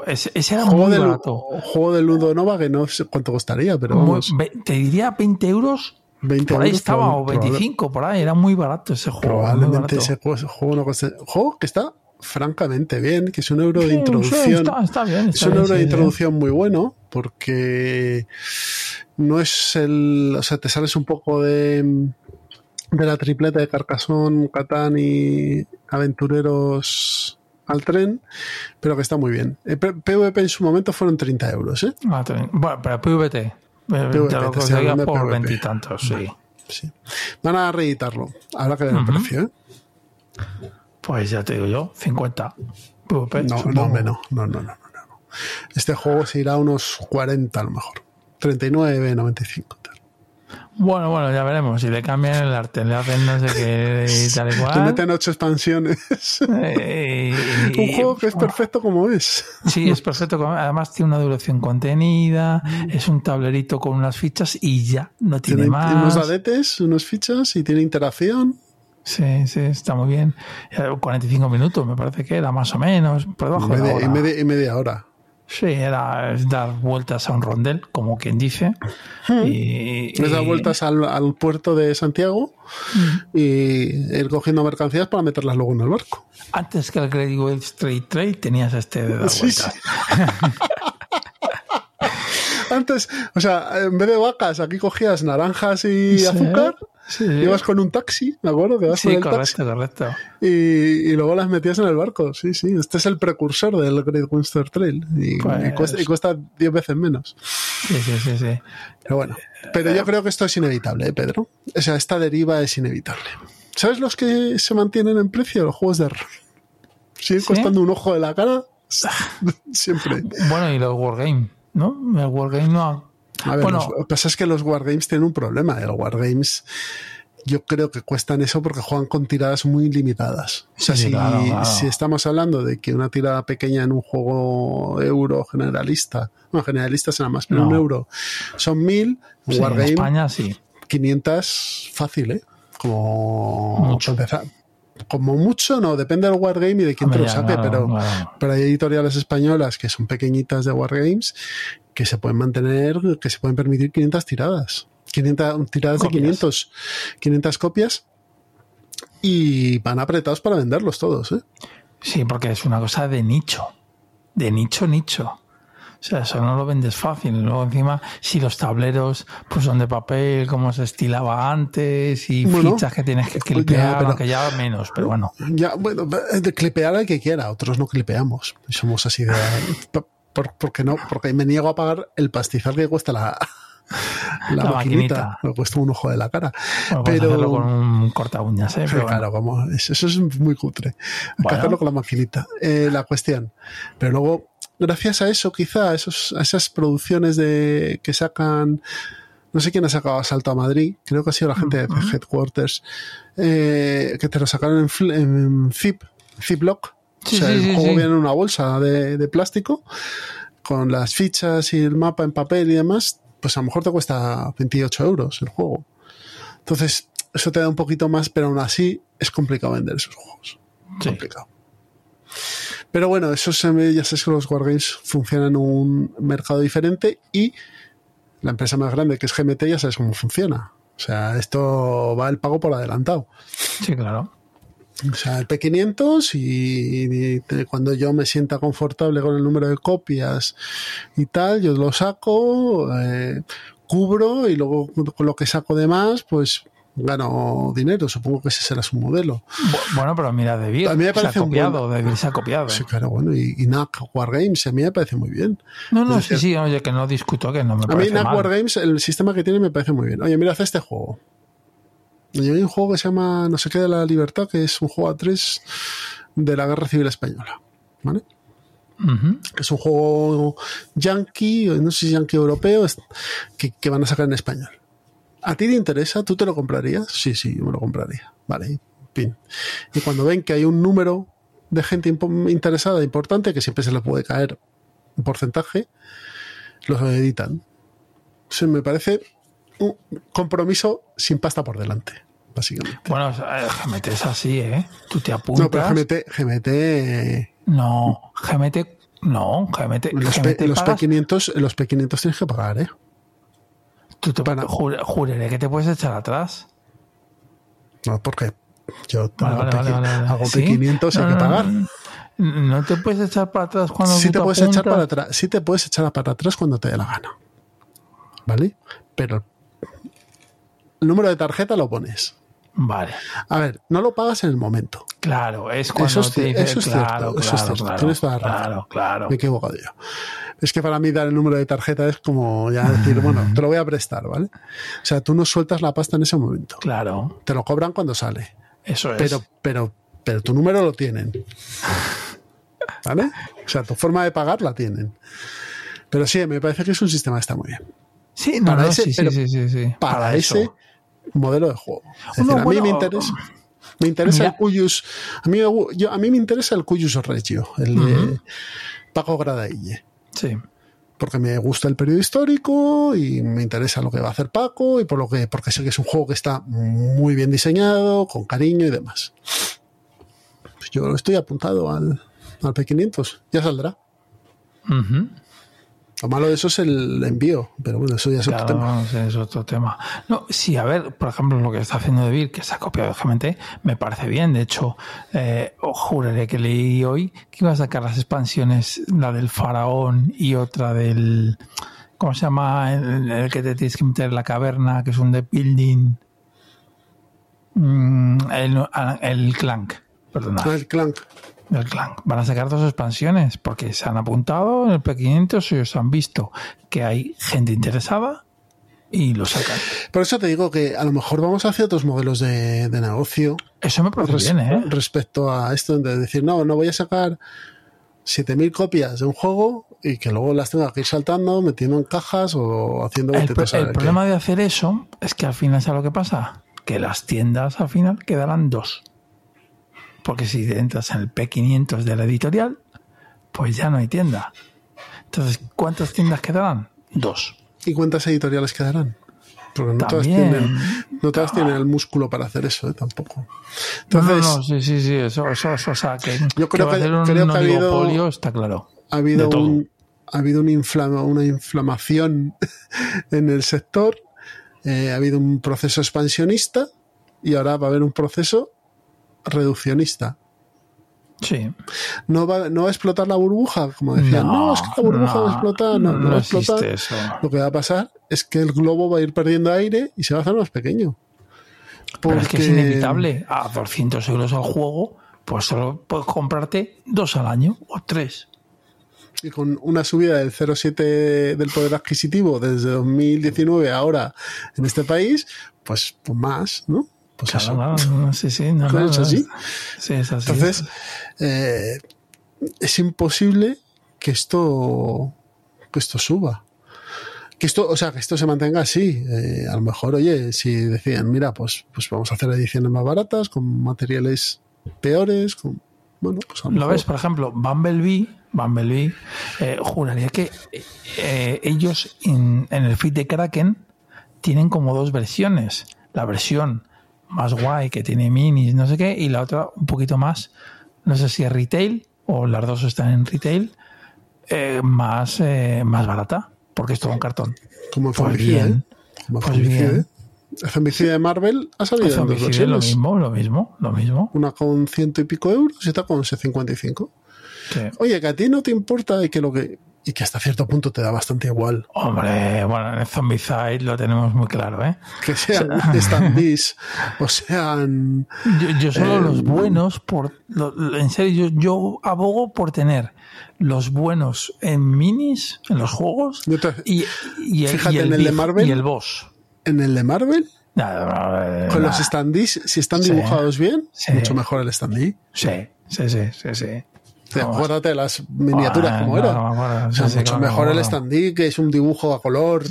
ese, ese era Juego muy de, barato. juego de Ludo Nova que no sé cuánto costaría, pero vamos, te diría 20 euros 20 por ahí estaba, o 25, por ahí. Era muy barato ese juego. Probablemente ese juego, ese juego no coste- juego que está francamente bien, que es un euro de introducción. sí, está, está bien. Es un bien, euro de sí, introducción muy bueno porque no es el. O sea, te sales un poco de, de la tripleta de Carcassonne, Catán y Aventureros al tren, pero que está muy bien. Eh, P- PvP en su momento fueron 30 euros, ¿eh? Ah. Bueno, pero PVT. eh, PVT, te lo te estoy conseguía hablando de por veintitantos, sí. Sí. Van a reeditarlo. Habrá que ver el Ujú. precio, ¿eh? Pues ya te digo yo, 50. PVP, No, no, no, no, no, no, no. Este juego se irá a unos 40 a lo mejor. 39, 95. tal. Bueno, bueno, ya veremos. Si le cambian el arte, le hacen no sé qué y tal y Le cual. meten ocho expansiones. Eh, y- Un juego que es perfecto como es. Sí, es perfecto. Además tiene una duración contenida, es un tablerito con unas fichas y ya, no tiene, Tiene unos más. unos fichas y tiene interacción. Sí, sí, está muy bien. Eh, 45 minutos, me parece que era más o menos, por debajo de la hora. y media- y media hora. Sí, era es dar vueltas a un rondel, como quien dice. Y, Les da y- vueltas al, al puerto de Santiago y ir cogiendo mercancías para meterlas luego en el barco. Antes que el Credit Street Trade tenías este de dar Sí, vueltas. Antes, o sea, en vez de vacas, aquí cogías naranjas y Sí, azúcar. Sí. Ibas con un taxi, me acuerdo que vas Sí, con el correcto, taxi correcto. y, y luego las metías en el barco. Sí, sí, este es el precursor del Great Western Trail y, Pues- y cuesta, y cuesta 10 veces menos. Sí, sí, sí, sí. Pero bueno, pero yo creo que esto es inevitable, ¿eh, Pedro. O sea, esta deriva es inevitable. ¿Sabes los que se mantienen en precio? Los juegos de rol. Siguen costando un ojo de la cara siempre. Bueno, y los Wargame, ¿no? El Wargame no ha- A ver, Bueno. lo que pasa es que los Wargames tienen un problema. El Wargames yo creo que cuestan eso porque juegan con tiradas muy limitadas. O sea, Sí, si, claro, claro. si estamos hablando de que una tirada pequeña en un juego euro generalista, no, generalista será más, pero No. un euro, son mil, sí, en España sí. 500 fácil, ¿eh? Como Mucho. Como mucho, no, depende del Wargame y de quién te lo ya, saque, claro, pero, pero hay editoriales españolas que son pequeñitas de Wargames que se pueden mantener, que se pueden permitir 500 tiradas. 500 tiradas Copias. de 500, 500 copias y van apretados para venderlos todos, ¿eh? Sí, porque es una cosa de nicho. De nicho, nicho. O sea, eso no lo vendes fácil. Luego encima, si los tableros pues son de papel, como se estilaba antes, y Bueno, fichas que tienes que ya, clipear, pero- aunque ya menos, pero bueno. Ya, bueno, clipear al que quiera, otros no clipeamos. Somos así de. Por- porque no, porque me niego a pagar el pastizal que cuesta la, la, La maquinita. maquinita. Me cuesta un ojo de la cara. Bueno, Pero- hacerlo con un corta uñas, ¿eh? Bueno. claro, como, eso, eso es muy cutre. Hay que hacerlo con la maquinita. Eh, la cuestión. Pero luego, gracias a eso, quizá, a, esos, a esas producciones de que sacan. No sé quién ha sacado Asalto a Madrid, creo que ha sido la gente de Headquarters, eh, que te lo sacaron en, en Zip, Ziploc. Sí, o sea, sí, el juego viene en una bolsa de, de plástico con las fichas y el mapa en papel y demás, pues a lo mejor te cuesta 28 euros el juego. Entonces, eso te da un poquito más, pero aún así es complicado vender esos juegos. Sí. Complicado. Pero bueno, eso se me- ya sabes que los Wargames funcionan en un mercado diferente y la empresa más grande que es GMT ya sabes cómo funciona. O sea, esto va el pago por adelantado. Sí, claro. O sea, el P500 y, y cuando yo me sienta confortable con el número de copias y tal, yo lo saco, eh, cubro y luego con lo que saco de más, pues gano dinero. Supongo que ese será su modelo. Bueno, pero mira, de Vir A mí me se ha parece copiado, buen- de se ha copiado. Sí, claro, bueno, y, y NAC Wargames a mí me parece muy bien. No, no, sí, sí, oye, que no discuto, que no me A mí parece NAC. Wargames, el sistema que tiene me parece muy bien. Oye, mira, hace este juego. Y hay un juego que se llama No sé qué de la libertad, que es un juego a tres de la Guerra Civil Española. ¿Vale? Que es un juego yankee, no sé si yankee europeo, que, que van a sacar en español. ¿A ti te interesa? ¿Tú te lo comprarías? Sí, sí, yo me lo compraría. Vale, fin. Y cuando ven que hay un número de gente interesada importante, que siempre se le puede caer un porcentaje, los editan. Eso me parece un compromiso sin pasta por delante, básicamente. Bueno, eh, GMT es así, ¿eh? Tú te apuntas. No, pero GMT, GMT eh, No, GMT. No, GMT. los, GMT P, los pagas- P500, los P500 tienes que pagar, ¿eh? Tú te para- jur- juraré que te puedes echar atrás. No, porque yo Vale, hago, vale, vale, P- vale, vale. hago ¿Sí? P500 hay No, que pagar. No, te puedes echar para atrás cuando Sí te puedes echar apuntas. para atrás, sí te puedes echar para atrás cuando te dé la gana. ¿Vale? Pero el número de tarjeta lo pones. Vale, A ver, no lo pagas en el momento. claro, es cuando Eso es te dice, eso es claro, cierto, eso es cierto, claro, tienes toda la razón. claro, claro. Me he equivocado yo. Es que para mí dar el número de tarjeta es como ya decir, bueno, te lo voy a prestar, ¿vale? O sea, tú no sueltas la pasta en ese momento. Claro, Te lo cobran cuando sale. eso es. pero, pero, pero tu número lo tienen. ¿Vale? O sea, tu forma de pagar la tienen. Pero sí, me parece que es un sistema que está muy bien. sí, no, para no, ese- sí, sí, pero sí, sí, sí. Para, eso. ese modelo de juego. Es decir, a mí me interesa. Me interesa mira. el Cuyus. A mí, yo, a mí me interesa el Cuyus Regio, el de Paco Gradaille. Sí. Porque me gusta el periodo histórico y me interesa lo que va a hacer Paco y por lo que, porque sé que es un juego que está muy bien diseñado, con cariño y demás. Pues yo estoy apuntado al, al P500, ya saldrá. Ujú. Lo malo de eso es el envío, pero bueno, eso ya es Claro, otro tema. no es otro tema. No, sí, a ver, por ejemplo, lo que está haciendo DeVir, que se ha copiado de GMT, me parece bien. De hecho, eh, os juraré que leí hoy que iba a sacar las expansiones, la del faraón y otra del. ¿Cómo se llama? El, el que te tienes que meter en la caverna, que es un de building. Mm, el, el Clank, perdona. Ah, el Clank. El Clank. Van a sacar dos expansiones porque se han apuntado en el P500 y os han visto que hay gente interesada y lo sacan. Por eso te digo que a lo mejor vamos hacia otros modelos de, de negocio Eso me parece res- bien, ¿eh? respecto a esto de decir, no, no voy a sacar 7000 copias de un juego y que luego las tenga que ir saltando, metiendo en cajas o haciendo El, pro- el qué. problema de hacer eso es que al final, ¿sabes lo que pasa? Que las tiendas al final quedarán dos. Porque si entras en el P500 de la editorial, pues ya no hay tienda. Entonces, ¿cuántas tiendas quedarán? Dos. ¿Y cuántas editoriales quedarán? Porque no todas, tienen, no todas tienen el músculo para hacer eso, ¿eh? tampoco. Entonces, no, no, sí, sí, sí, eso, eso, eso, o sea, que, Yo creo que- ser un creo que ha habido- está claro. ha habido, un, ha habido un inflama- una inflamación en el sector, eh, ha habido un proceso expansionista y ahora va a haber un proceso reduccionista. Sí. No va, no va a explotar la burbuja, como decían. No, es que la burbuja va a explotar. No, no, va a explotar. existe eso. Lo que va a pasar es que el globo va a ir perdiendo aire y se va a hacer más pequeño. Pero es que es Porque- inevitable. A 200 euros al juego, pues solo puedes comprarte dos al año o tres. Y con una subida del 0,7 del poder adquisitivo desde 2019 a ahora en este país, pues, pues más, ¿no? Pues Claro, eso. no, sí, sí, no, Claro, no, es así. Sí, es así. Entonces, eh, es imposible que esto, que esto suba. Que esto, o sea, que esto se mantenga así. Eh, a lo mejor, oye, si decían, mira, pues, pues vamos a hacer ediciones más baratas, con materiales peores, con, bueno, pues a lo ves, por ejemplo, Bumblebee, Bumblebee, eh, juraría que eh, ellos en el feed de Kraken tienen como dos versiones. La versión más guay que tiene minis, no sé qué, y la otra un poquito más, no sé si es retail o las dos están en retail, eh, más, eh, más barata, porque es todo un cartón. como en Pues bien, ¿eh? Pues bien. El Zombicide de Marvel ha salido en dos lo mismo, lo mismo, lo mismo. Una con ciento y pico euros y otra con 55. Sí. Oye, que a ti no te importa y que lo que y que hasta cierto punto te da bastante igual. Hombre, bueno, en el Zombicide lo tenemos muy claro, ¿eh? Que sean standees o sean... Yo, yo solo Eh, los buenos, por lo- en serio, yo, yo abogo por tener los buenos en minis, en los juegos, te- y, y, Fíjate y el, en el de Marvel. y el boss. En el de Marvel, Nada, con nada. los standees, si están Sí. dibujados bien, Sí. mucho mejor el standee. Sí, sí, sí, sí, sí. Acuérdate de las miniaturas Ah, como eran. O sea, mucho mejor el standee, que es un dibujo a color.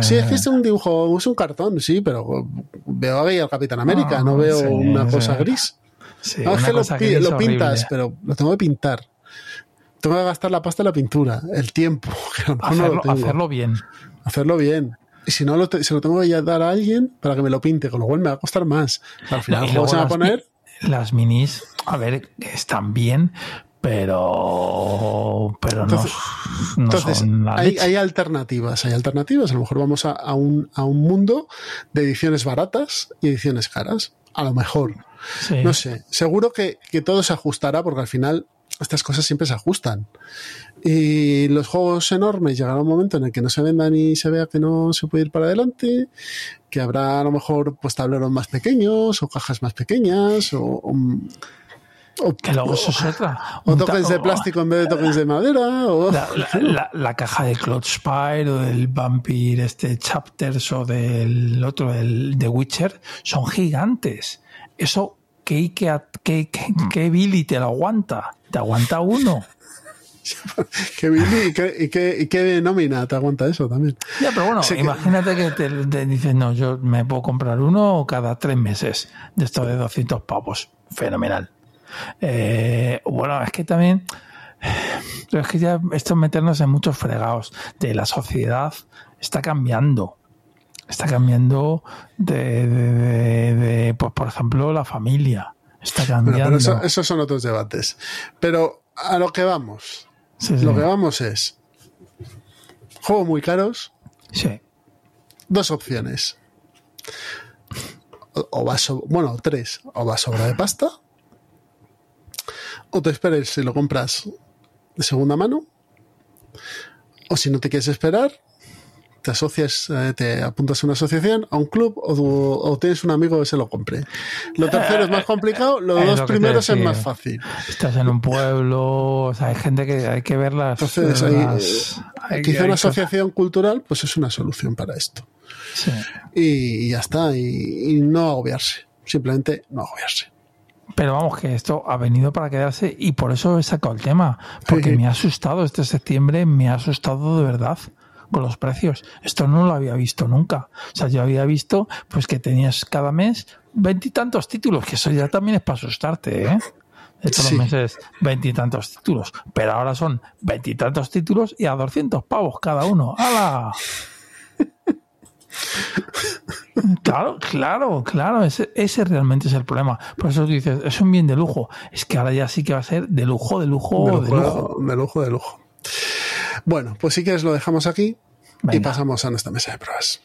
Sí, es que es un dibujo, es un cartón, sí, pero veo ahí al Capitán América, Ah, no veo una cosa gris. Sí, No, es que lo, pintas, horrible. pero lo tengo que pintar. Tengo que gastar la pasta de la pintura, el tiempo, que a lo mejor no hacerlo, bien. Hacerlo bien. Y si no, lo te- se lo tengo que dar a alguien para que me lo pinte, con lo cual me va a costar más. Al final No, luego se va a poner... Las minis, a ver, están bien, pero, pero Entonces- no, no Entonces, son la hay, leche. hay alternativas, hay alternativas. A lo mejor vamos a, a un, a un mundo de ediciones baratas y ediciones caras. A lo mejor. Sí. No sé. Seguro que, que todo se ajustará porque al final estas cosas siempre se ajustan. Y los juegos enormes llegará un momento en el que no se vendan y se vea que no se puede ir para adelante, que habrá a lo mejor pues tableros más pequeños o cajas más pequeñas o, o, o- Que luego eso es otra. o tokens de plástico en vez de tokens de madera o La, la- la- la caja de Cloud Spire o del Vampire este Chapters o del otro, del de Witcher, son gigantes. Eso, ¿qué, qué, qué, qué, qué Billy te lo aguanta? ¿Te aguanta uno? que Billy y qué, y qué- y qué nómina te aguanta eso también. Ya, pero bueno, que- imagínate que te, te dices, no, yo me puedo comprar uno cada tres meses de estos de 200 pavos. Fenomenal. Eh, bueno, es que también, pero es que ya esto es meternos en muchos fregados de la sociedad está cambiando. Está cambiando de, de- de- de, pues, por ejemplo, la familia. Está Bueno, cambiando. pero eso- esos son otros debates. Pero a lo que vamos. Sí, sí. Lo que vamos es juegos muy caros, Sí. dos opciones. O, o vas, bueno, tres. O vas sobra de pasta, o te esperes si lo compras de segunda mano, o si no te quieres esperar, te asocias, eh, te apuntas a una asociación, a un club, o, tienes un amigo que se lo compre. Lo tercero es más complicado, los Es dos lo primeros es más fácil. Estás en un pueblo, o sea, hay gente que hay que ver las. Entonces, las- eh, hay- quizá hay una cosas- asociación cultural, pues es una solución para esto. Sí. Y, y ya está, y, y no agobiarse. Simplemente no agobiarse. Pero vamos, que esto ha venido para quedarse y por eso he sacado el tema. Porque Sí. me ha asustado este septiembre, me ha asustado de verdad con los precios. Esto no lo había visto nunca. O sea, yo había visto pues que tenías cada mes veintitantos títulos, que eso ya también es para asustarte, ¿eh? De todos Sí. los meses veintitantos títulos. Pero ahora son veintitantos títulos y a 200 pavos cada uno. ¡Hala! Claro, claro, claro, ese, ese realmente es el problema. Por eso tú dices, es un bien de lujo. Es que ahora ya sí que va a ser de lujo, de lujo, de, de lujo, de lujo, de lujo. Bueno, pues si quieres lo dejamos aquí y pasamos a nuestra mesa de pruebas.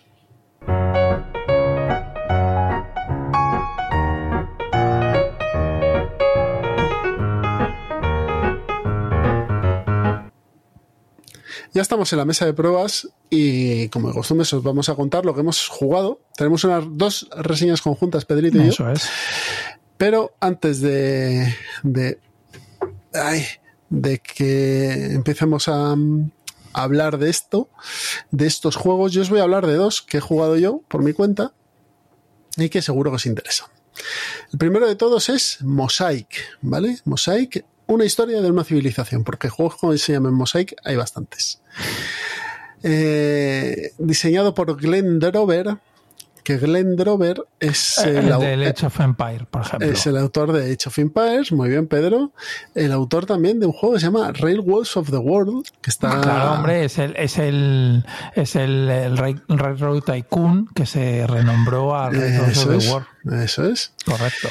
Ya estamos en la mesa de pruebas y como de costumbre os vamos a contar lo que hemos jugado. Tenemos unas dos reseñas conjuntas, Pedrito y yo. Es. Pero antes de, de, ay, de que empecemos a, mm, a hablar de esto, de estos juegos, yo os voy a hablar de dos que he jugado yo por mi cuenta y que seguro que os interesan. El primero de todos es Mosaic, ¿vale? Mosaic, una historia de una civilización, porque juegos como se llaman Mosaic hay bastantes. Eh, diseñado por Glenn Drover, que Glenn Drover es El, el, au- del Age of Empire, por ejemplo. es el autor de Age of Empires, muy bien Pedro. El autor también de un juego que se llama Railways of the World, que está... Claro, hombre, es el, es el, es el, el Railroad Tycoon que se renombró a Railroad of the World. eso es. Correcto.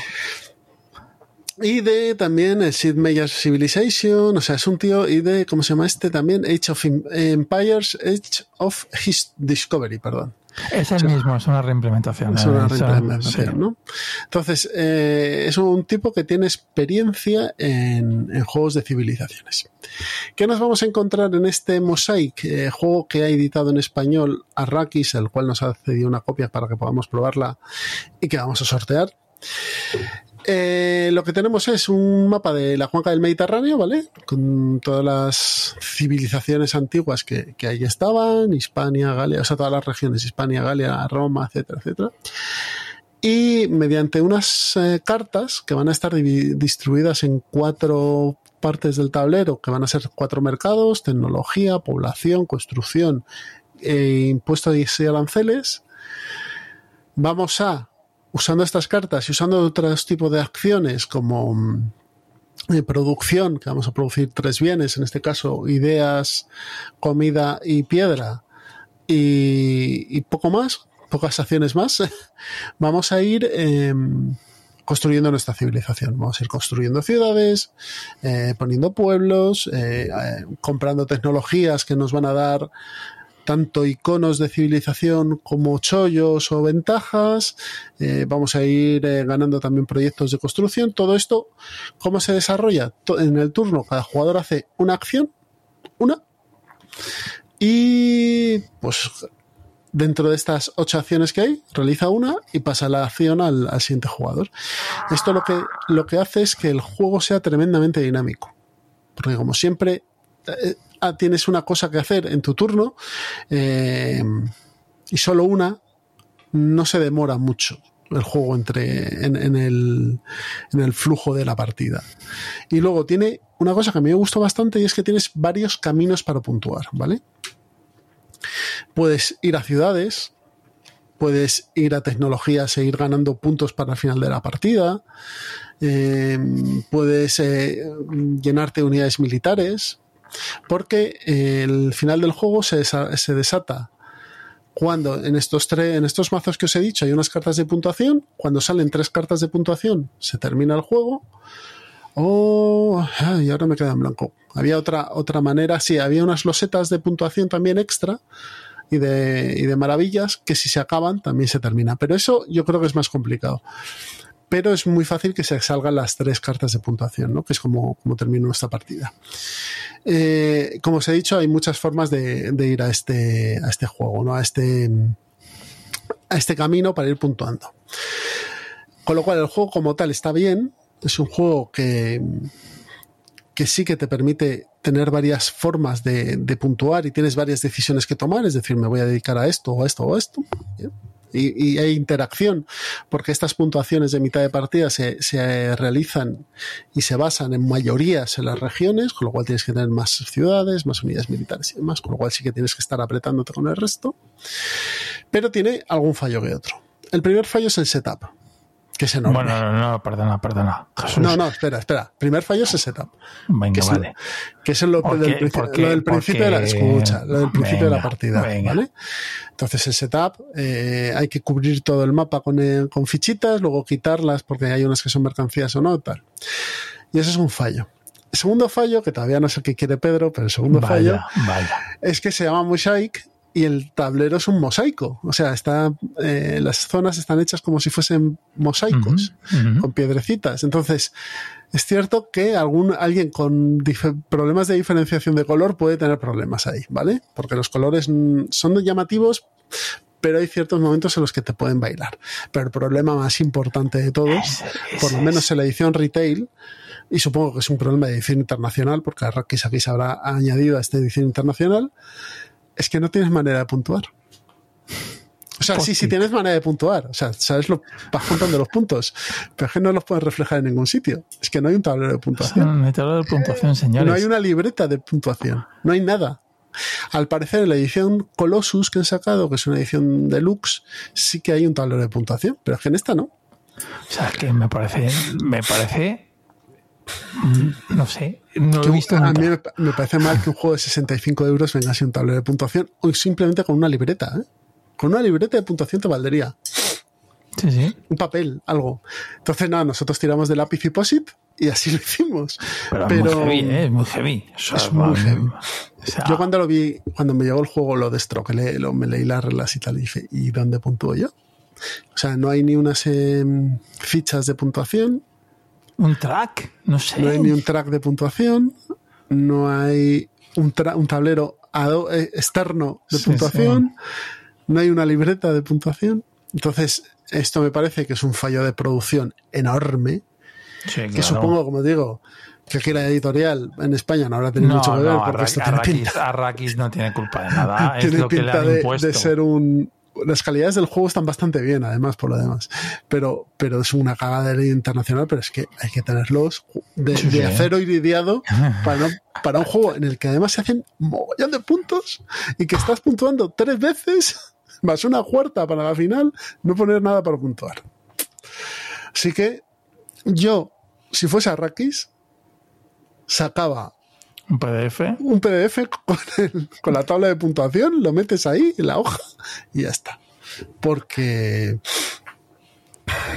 Y de también el Sid Meier's Civilization, o sea, es un tío, y de, ¿cómo se llama este? También Age of Em- Empires, Age of His Discovery, perdón. Es el mismo, es una reimplementación. Es ¿eh? una Esa- reimplementación, sí. ¿no? Entonces, eh, es un tipo que tiene experiencia en, en juegos de civilizaciones. ¿Qué nos vamos a encontrar en este Mosaic, eh, juego que ha editado en español Arrakis, el cual nos ha cedido una copia para que podamos probarla y que vamos a sortear? Eh, lo que tenemos es un mapa de la cuenca del Mediterráneo, ¿vale? Con todas las civilizaciones antiguas que, que ahí estaban, Hispania, Galia, o sea, todas las regiones, Hispania, Galia, Roma, etcétera, etcétera. Y mediante unas eh, cartas que van a estar distribuidas en cuatro partes del tablero, que van a ser cuatro mercados, tecnología, población, construcción e impuestos y aranceles, vamos a usando estas cartas y usando otros tipos de acciones como mm, producción, que vamos a producir tres bienes, en este caso ideas, comida y piedra, y, poco más, pocas acciones más, vamos a ir eh, construyendo nuestra civilización. Vamos a ir construyendo ciudades, eh, poniendo pueblos, eh, eh, comprando tecnologías que nos van a dar tanto iconos de civilización como chollos o ventajas. Eh, vamos a ir eh, ganando también proyectos de construcción. Todo esto, ¿cómo se desarrolla? En el turno, cada jugador hace una acción, una, y pues dentro de estas ocho acciones que hay, realiza una y pasa la acción al, al siguiente jugador. Esto lo que, lo que hace es que el juego sea tremendamente dinámico. Porque como siempre eh, tienes una cosa que hacer en tu turno eh, y solo una, no se demora mucho el juego entre en, el, en el flujo de la partida. Y luego tiene una cosa que a mí me gustó bastante y es que tienes varios caminos para puntuar, ¿vale? Puedes ir a ciudades, puedes ir a tecnologías e ir ganando puntos para el final de la partida, eh, puedes eh, llenarte de unidades militares, porque el final del juego se, se desata cuando en estos, tres, en estos mazos que os he dicho hay unas cartas de puntuación, cuando salen tres cartas de puntuación se termina el juego. Oh, y ahora me queda en blanco. Había otra, otra manera, sí, había unas losetas de puntuación también extra y de, y de maravillas que si se acaban también se termina. Pero eso yo creo que es más complicado. Pero es muy fácil que se salgan las tres cartas de puntuación, ¿no? que es como, como termina nuestra partida. Eh, como os he dicho, hay muchas formas de, ir a este, a este juego, ¿no? a, este, a este camino para ir puntuando. Con lo cual, el juego como tal está bien. Es un juego que, que sí que te permite tener varias formas de, puntuar y tienes varias decisiones que tomar. Es decir, me voy a dedicar a esto o a esto o a esto. Y, y hay interacción, porque estas puntuaciones de mitad de partida se, se realizan y se basan en mayorías en las regiones, con lo cual tienes que tener más ciudades, más unidades militares y demás, con lo cual sí que tienes que estar apretándote con el resto. Pero tiene algún fallo que otro. El primer fallo es el setup, que es enorme. Bueno, no, no, perdona, perdona. Jesús. No, no, espera, espera. Primer fallo es el setup. Venga, que es vale. Que es lo, ¿Por del, lo del principio de la escucha, lo del principio de la Venga, partida, venga. ¿vale? Entonces el setup, eh, hay que cubrir todo el mapa con, con fichitas, luego quitarlas porque hay unas que son mercancías o no, tal. Y ese es un fallo. El segundo fallo, que todavía no sé qué quiere Pedro, pero el segundo fallo vaya. es que se llama Mosaic y el tablero es un mosaico. O sea, está, eh, las zonas están hechas como si fuesen mosaicos con piedrecitas. Entonces, es cierto que algún, alguien con problemas de diferenciación de color puede tener problemas ahí, ¿vale? Porque los colores son llamativos, pero hay ciertos momentos en los que te pueden bailar. Pero el problema más importante de todos, por lo menos en la edición retail, y supongo que es un problema de edición internacional, porque Arrakis aquí se habrá añadido a esta edición internacional, es que no tienes manera de puntuar. O sea, sí, sí Post-it. tienes manera de puntuar. O sea, sabes lo, vas contando los puntos, pero es que no los puedes reflejar en ningún sitio. Es que no hay un tablero de puntuación. No hay tablero de puntuación, señores. No hay una libreta de puntuación. No hay nada. Al parecer, en la edición Colossus que han sacado, que es una edición deluxe, sí que hay un tablero de puntuación, pero es que en esta no. O sea, que me parece, me parece, mm, no sé, no lo he visto a mí me, me parece mal que un juego de 65 euros venga sin un tablero de puntuación o simplemente con una libreta. ¿eh? Con una libreta de puntuación te valdría. Sí, sí. un papel, algo. Entonces, nada, nosotros tiramos de lápiz y posit y así lo hicimos. Pero, Pero- es muy heavy, ¿eh? es muy heavy. O sea, Es muy heavy. o sea, Yo cuando lo vi, cuando me llegó el juego lo destroqué, lo- me leí las reglas y tal, y dije, ¿y dónde puntúo yo? O sea, no hay ni unas em, fichas de puntuación, un track, no sé. no hay ni un track de puntuación, no hay un, tra- un tablero eh, externo de Sí, puntuación, no hay una libreta de puntuación. Entonces, esto me parece que es un fallo de producción enorme, Sí, que claro. supongo, como digo, que aquí la editorial en España no habrá tenido No, mucho que ver no, porque Arra- esto tiene Arrakis, pinta, Arrakis no tiene culpa de nada. es tiene lo que le pinta han de, impuesto. de ser un... Las calidades del juego están bastante bien, además, por lo demás. Pero, pero es una cagadera internacional, pero es que hay que tenerlos de, Sí, de sí. acero iridiado para, no- para un juego en el que además se hacen mogollón de puntos y que estás puntuando tres veces más una cuarta para la final, no poner nada para puntuar. Así que yo, si fuese Arrakis, sacaba Un PDF. un PDF con, el- con la tabla de puntuación, lo metes ahí en la hoja y ya está. Porque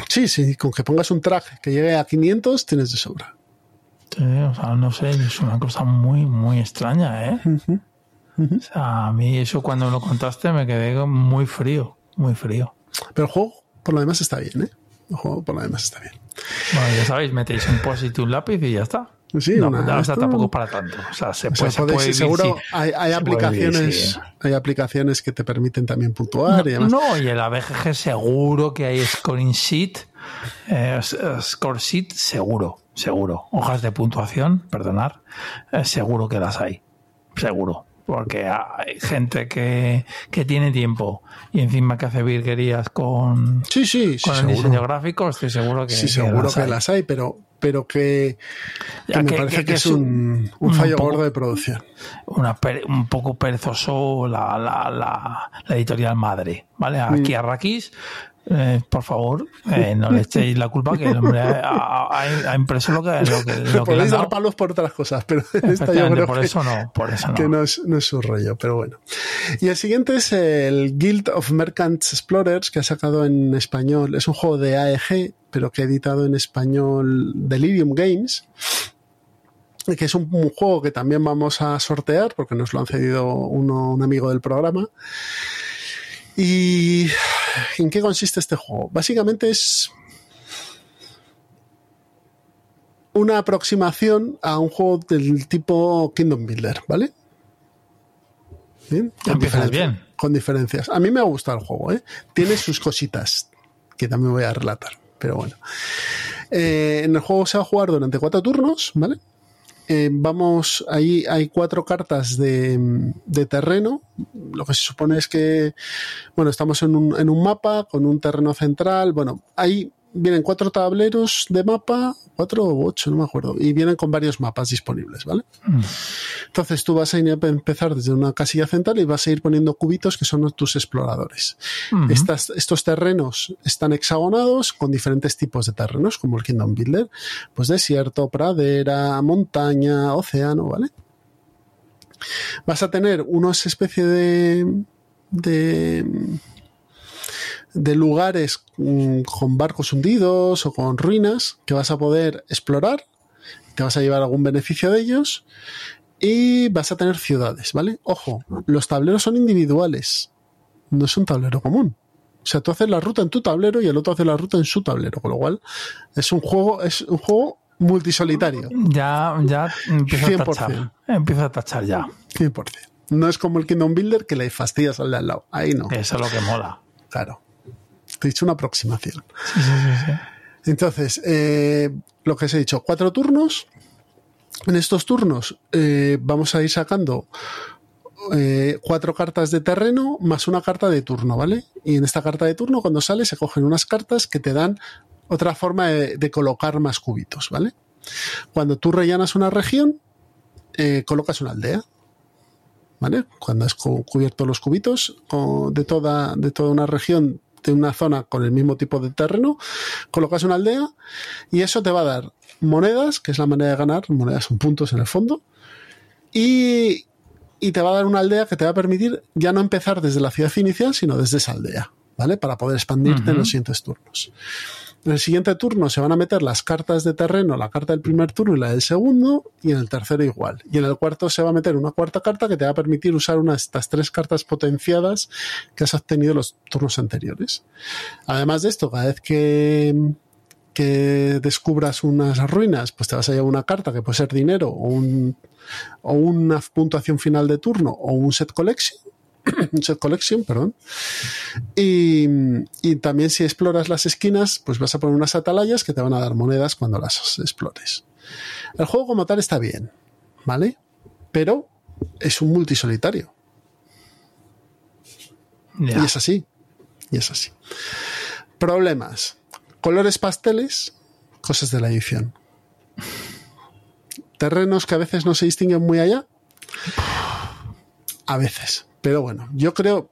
sí, sí, con que pongas un track que llegue a 500 tienes de sobra. Sí, o sea, no sé, es una cosa muy, muy extraña, ¿eh? O sea, a mí eso cuando lo contaste me quedé muy frío, muy frío. Pero el juego, por lo demás, está bien, ¿eh? El juego, por lo demás, está bien. Bueno, ya sabéis, metéis un post y un lápiz y ya está. Sí, no, una- no, o sea, tampoco es para tanto. O sea, se O puede, sea, se podéis- puede vivir seguro hay, hay se puede vivir aplicaciones, hay aplicaciones que te permiten también puntuar y demás. No, y en la BGG seguro que hay scoring sheet, eh, eh, score sheet seguro, seguro. Hojas de puntuación, perdonar, eh, seguro que las hay, seguro. Porque hay gente que, que tiene tiempo y encima que hace virguerías con, Sí, sí, sí, con el seguro. diseño gráfico, estoy seguro que, sí, seguro que hay. las hay, pero, pero que, me parece que- es un, fallo poco- gordo de producción. una un poco perezoso la, la, la, la editorial madre, ¿vale? Aquí a Rakis, eh, por favor, eh, no le echéis la culpa que el hombre ha, ha- ha impreso lo que, lo que, lo que podéis dar palos por otras cosas, pero esta yo creo por que, eso no, por eso no. que no es, no es su rollo, pero bueno. Y el siguiente es el Guild of Merchants Explorers, que ha sacado en español. Es un juego de AEG, pero que ha editado en español Delirium Games. Que es un, un juego que también vamos a sortear, porque nos lo han cedido uno, un amigo del programa. ¿Y en qué consiste este juego? Básicamente es una aproximación a un juego del tipo Kingdom Builder, ¿vale? Bien, con Empiezas diferencias- bien. Con diferencias. A mí me ha gustado el juego, ¿eh? Tiene sus cositas que también voy a relatar, pero bueno. Eh, en el juego se va a jugar durante cuatro turnos, ¿vale? Eh, vamos, ahí hay cuatro cartas de, de terreno. Lo que se supone es que, bueno, estamos en un, en un mapa con un terreno central. Bueno, ahí vienen cuatro tableros de mapa, cuatro o ocho, no me acuerdo, y vienen con varios mapas disponibles, ¿vale? Entonces tú vas a ir a empezar desde una casilla central y vas a ir poniendo cubitos que son tus exploradores. Estas- estos terrenos están hexagonados con diferentes tipos de terrenos, como el Kingdom Builder, pues desierto, pradera, montaña, océano, ¿vale? Vas a tener unos especie de, de, de lugares mm, con barcos hundidos o con ruinas que vas a poder explorar, te vas a llevar algún beneficio de ellos y vas a tener ciudades, ¿vale? Ojo, los tableros son individuales, no es un tablero común. O sea, tú haces la ruta en tu tablero y el otro hace la ruta en su tablero, con lo cual es un juego, es un juego multisolitario, Ya, ya empiezo a 100%. tachar. Empiezo a tachar ya. 100%. No es como el Kingdom Builder que le fastidias al de al lado. Ahí no, Eso es lo que mola. claro. Te he dicho una aproximación. Sí, sí, sí, sí. Entonces, eh, lo que os he dicho, cuatro turnos. En estos turnos eh, vamos a ir sacando eh, cuatro cartas de terreno más una carta de turno, ¿vale? Y en esta carta de turno, cuando sale, se cogen unas cartas que te dan otra forma de, de colocar más cubitos, ¿vale? Cuando tú rellenas una región, eh, colocas una aldea. ¿Vale? Cuando has cu- cubierto los cubitos de toda, de toda una región, de una zona con el mismo tipo de terreno, colocas una aldea y eso te va a dar monedas, que es la manera de ganar, monedas son puntos en el fondo, y, y te va a dar una aldea que te va a permitir ya no empezar desde la ciudad inicial, sino desde esa aldea, ¿vale? Para poder expandirte en los siguientes turnos. En el siguiente turno se van a meter las cartas de terreno, la carta del primer turno y la del segundo, y en el tercero igual. Y en el cuarto se va a meter una cuarta carta que te va a permitir usar una de estas tres cartas potenciadas que has obtenido los turnos anteriores. Además de esto, cada vez que, descubras unas ruinas, pues te vas a llevar una carta que puede ser dinero o, un, o una puntuación final de turno o un set collection set collection, perdón. Y, y, también si exploras las esquinas, pues vas a poner unas atalayas que te van a dar monedas cuando las explores. El juego como tal está bien, ¿vale? Pero es un multisolitario. Ya. Y es así. Y es así. Problemas. Colores pasteles, cosas de la edición. Terrenos que a veces no se distinguen muy allá. A veces. Pero bueno, yo creo,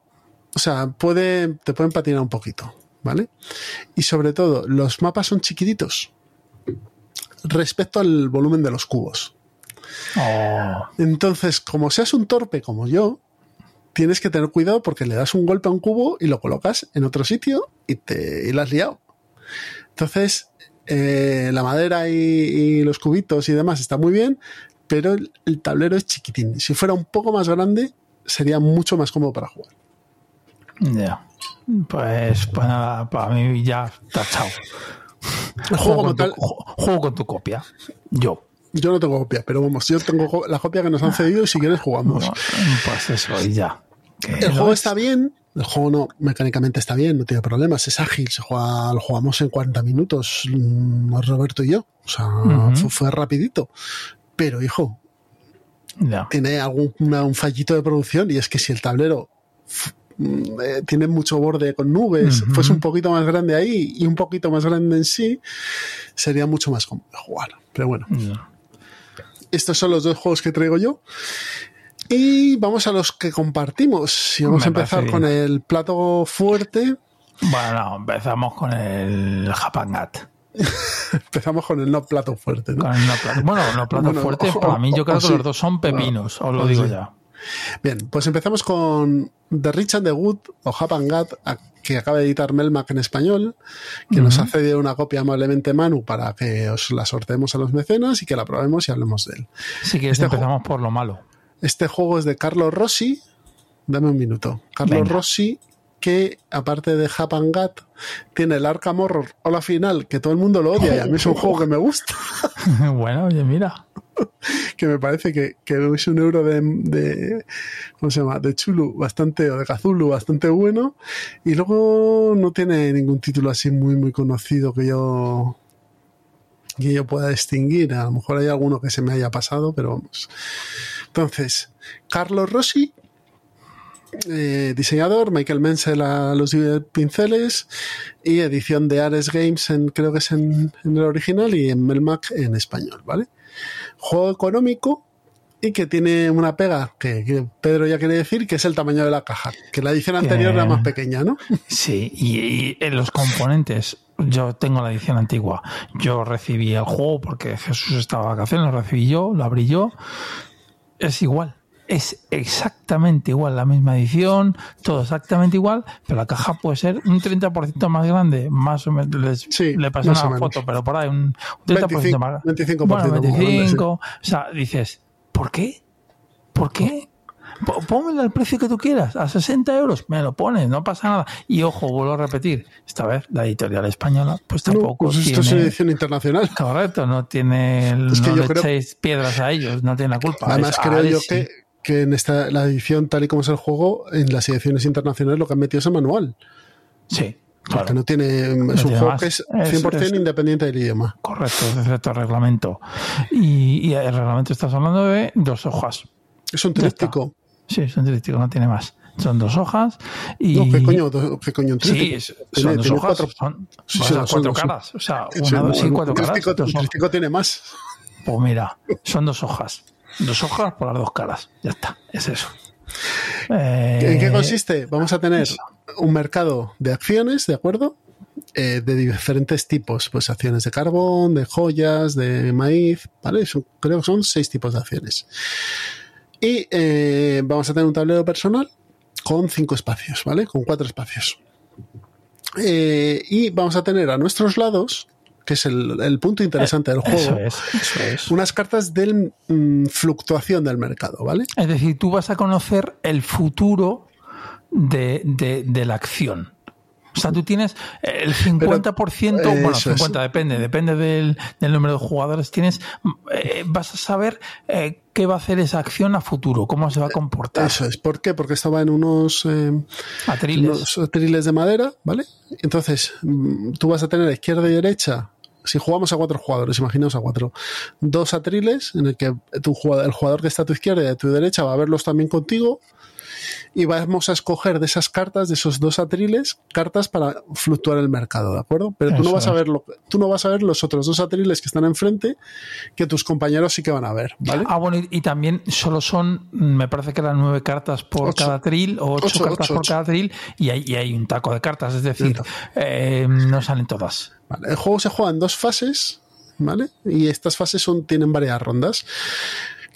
o sea, puede, te pueden patinar un poquito, ¿vale? Y sobre todo, los mapas son chiquititos respecto al volumen de los cubos. Oh, Entonces, como seas un torpe como yo, tienes que tener cuidado porque le das un golpe a un cubo y lo colocas en otro sitio y te y la has liado. Entonces, eh, la madera y, y, los cubitos y demás está muy bien, pero el, el, tablero es chiquitín. Si fuera un poco más grande, sería mucho más cómodo para jugar. Ya. Pues, pues nada, para mí ya tachado. Juego, con, tu, tal, juego con tu copia. Yo. yo no tengo copia, pero vamos, yo tengo la copia que nos han cedido y si quieres jugamos. No, pues eso, y ya. El juego es. está bien, el juego no, mecánicamente está bien, no tiene problemas, es ágil, se juega, lo jugamos en 40 minutos, mm, Roberto y yo. O sea, fue, fue rapidito. Pero, hijo, Tiene algún una- un fallito de producción y es que si el tablero mm, eh, tiene mucho borde con nubes, Ujú. fuese un poquito más grande ahí y un poquito más grande en sí, sería mucho más cómodo jugar. Pero bueno, estos son los dos juegos que traigo yo. Y vamos a los que compartimos. Y vamos Me a empezar con bien. el plato fuerte. Bueno, no, empezamos con el Japangat. Empezamos con el no plato fuerte. ¿no? Con el no plato. Bueno, no plato Bueno, fuerte, o- para mí yo creo o que sí. los dos son pepinos, os lo o digo sí. ya. Bien, pues empezamos con The Rich and the Good o Japan Gat, que acaba de editar Melmac en español, que nos ha cedido una copia amablemente Manu para que os la sorteemos a los mecenas y que la probemos y hablemos de él. Si quieres Este empezamos por lo malo. Este juego es de Carlos Rossi. Dame un minuto. Carlos Venga. Rossi, que aparte de Japan Gat, tiene el Arkham Horror o la final, que todo el mundo lo odia y a mí es un juego que me gusta, bueno, oye, mira. que me parece que, que es un euro de, de- ¿cómo se llama? De Chulu bastante, o de Cthulhu bastante bueno. Y luego no tiene ningún título así muy, muy conocido que yo que yo pueda distinguir. A lo mejor hay alguno que se me haya pasado, pero vamos. Entonces, Carlos Rossi, eh, diseñador, Michael Menzel a los pinceles y edición de Ares Games, en, creo que es en, en el original y en Melmac en español, ¿vale? Juego económico y que tiene una pega que, que Pedro ya quiere decir, que es el tamaño de la caja, que la edición anterior era más pequeña, ¿no? Sí, y, y en los componentes, yo tengo la edición antigua. Yo recibí el juego porque Jesús estaba de vacaciones, lo recibí yo, lo abrí yo. Es igual. Es exactamente igual, la misma edición, todo exactamente igual, pero la caja puede ser un 30% más grande, más o menos. Les, Sí, le pasé una foto, pero por ahí un, un 30% 25, más. 25% Bueno, más grande, 25. O sea, dices, ¿por qué? ¿Por qué? Pónmelo al precio que tú quieras, a 60 euros, me lo pones, no pasa nada. Y ojo, vuelvo a repetir, esta vez la editorial española, pues No, tampoco pues esto es una tiene... edición internacional. Correcto, no tiene... Es no yo le creo- piedras a ellos, no tiene la culpa. Además, Es creo yo que. Que en esta la edición, tal y como es el juego, en las ediciones internacionales lo que han metido es el manual. Sí, Porque claro. no tiene. es un tiene juego más. que es Es- 100% es- independiente del idioma. Correcto, es cierto reglamento. Y, y el reglamento estás hablando de dos hojas. Es un tríptico. Sí, es un tríptico, no tiene más. Son dos hojas y... No, ¿qué coño, do- qué coño Sí, es- Tiene- son dos tiene hojas, cuatro- son Sí, sí, son cuatro dos- caras. O sea, Sí, una, dos y un- cuatro caras. dos hojas. tríptico tiene más. Pues mira, son dos hojas. Dos hojas por las dos caras. Ya está, es eso. Eh, ¿En qué consiste? Vamos a tener un mercado de acciones, ¿de acuerdo? Eh, de diferentes tipos, pues acciones de carbón, de joyas, de maíz, ¿vale? Son- creo que son seis tipos de acciones. Y eh, vamos a tener un tablero personal con cinco espacios, ¿vale? Con cuatro espacios. Eh, y vamos a tener a nuestros lados, que es el, el punto interesante del juego, Eso es, eso es. unas cartas de mm, fluctuación del mercado, ¿vale? Es decir, tú vas a conocer el futuro de, de- de la acción. O sea, tú tienes el 50%, bueno, eso es. 50 depende, depende del, del número de jugadores, tienes, eh, vas a saber eh, qué va a hacer esa acción a futuro, cómo se va a comportar. Eso es. ¿Por qué? Porque estaba en unos, eh, Atriles. unos atriles de madera, ¿vale? Entonces, mm, tú vas a tener a izquierda y derecha. Si jugamos a cuatro jugadores, imaginaos a cuatro, dos atriles en el que tu jugador, el jugador que está a tu izquierda y a tu derecha va a verlos también contigo y vamos a escoger de esas cartas, de esos dos atriles, cartas para fluctuar el mercado, ¿de acuerdo? Pero tú no vas a ver lo, tú no vas a ver los otros dos atriles que están enfrente que tus compañeros sí que van a ver, ¿vale? Ah, bueno, y, y también solo son, me parece que eran nueve cartas por Ocho. cada tril o ocho, Ocho, cartas ocho, por cada tril y hay, y hay un taco de cartas, es decir, eh, no salen todas. Vale, El juego se juega en dos fases, ¿vale? Y estas fases son, tienen varias rondas.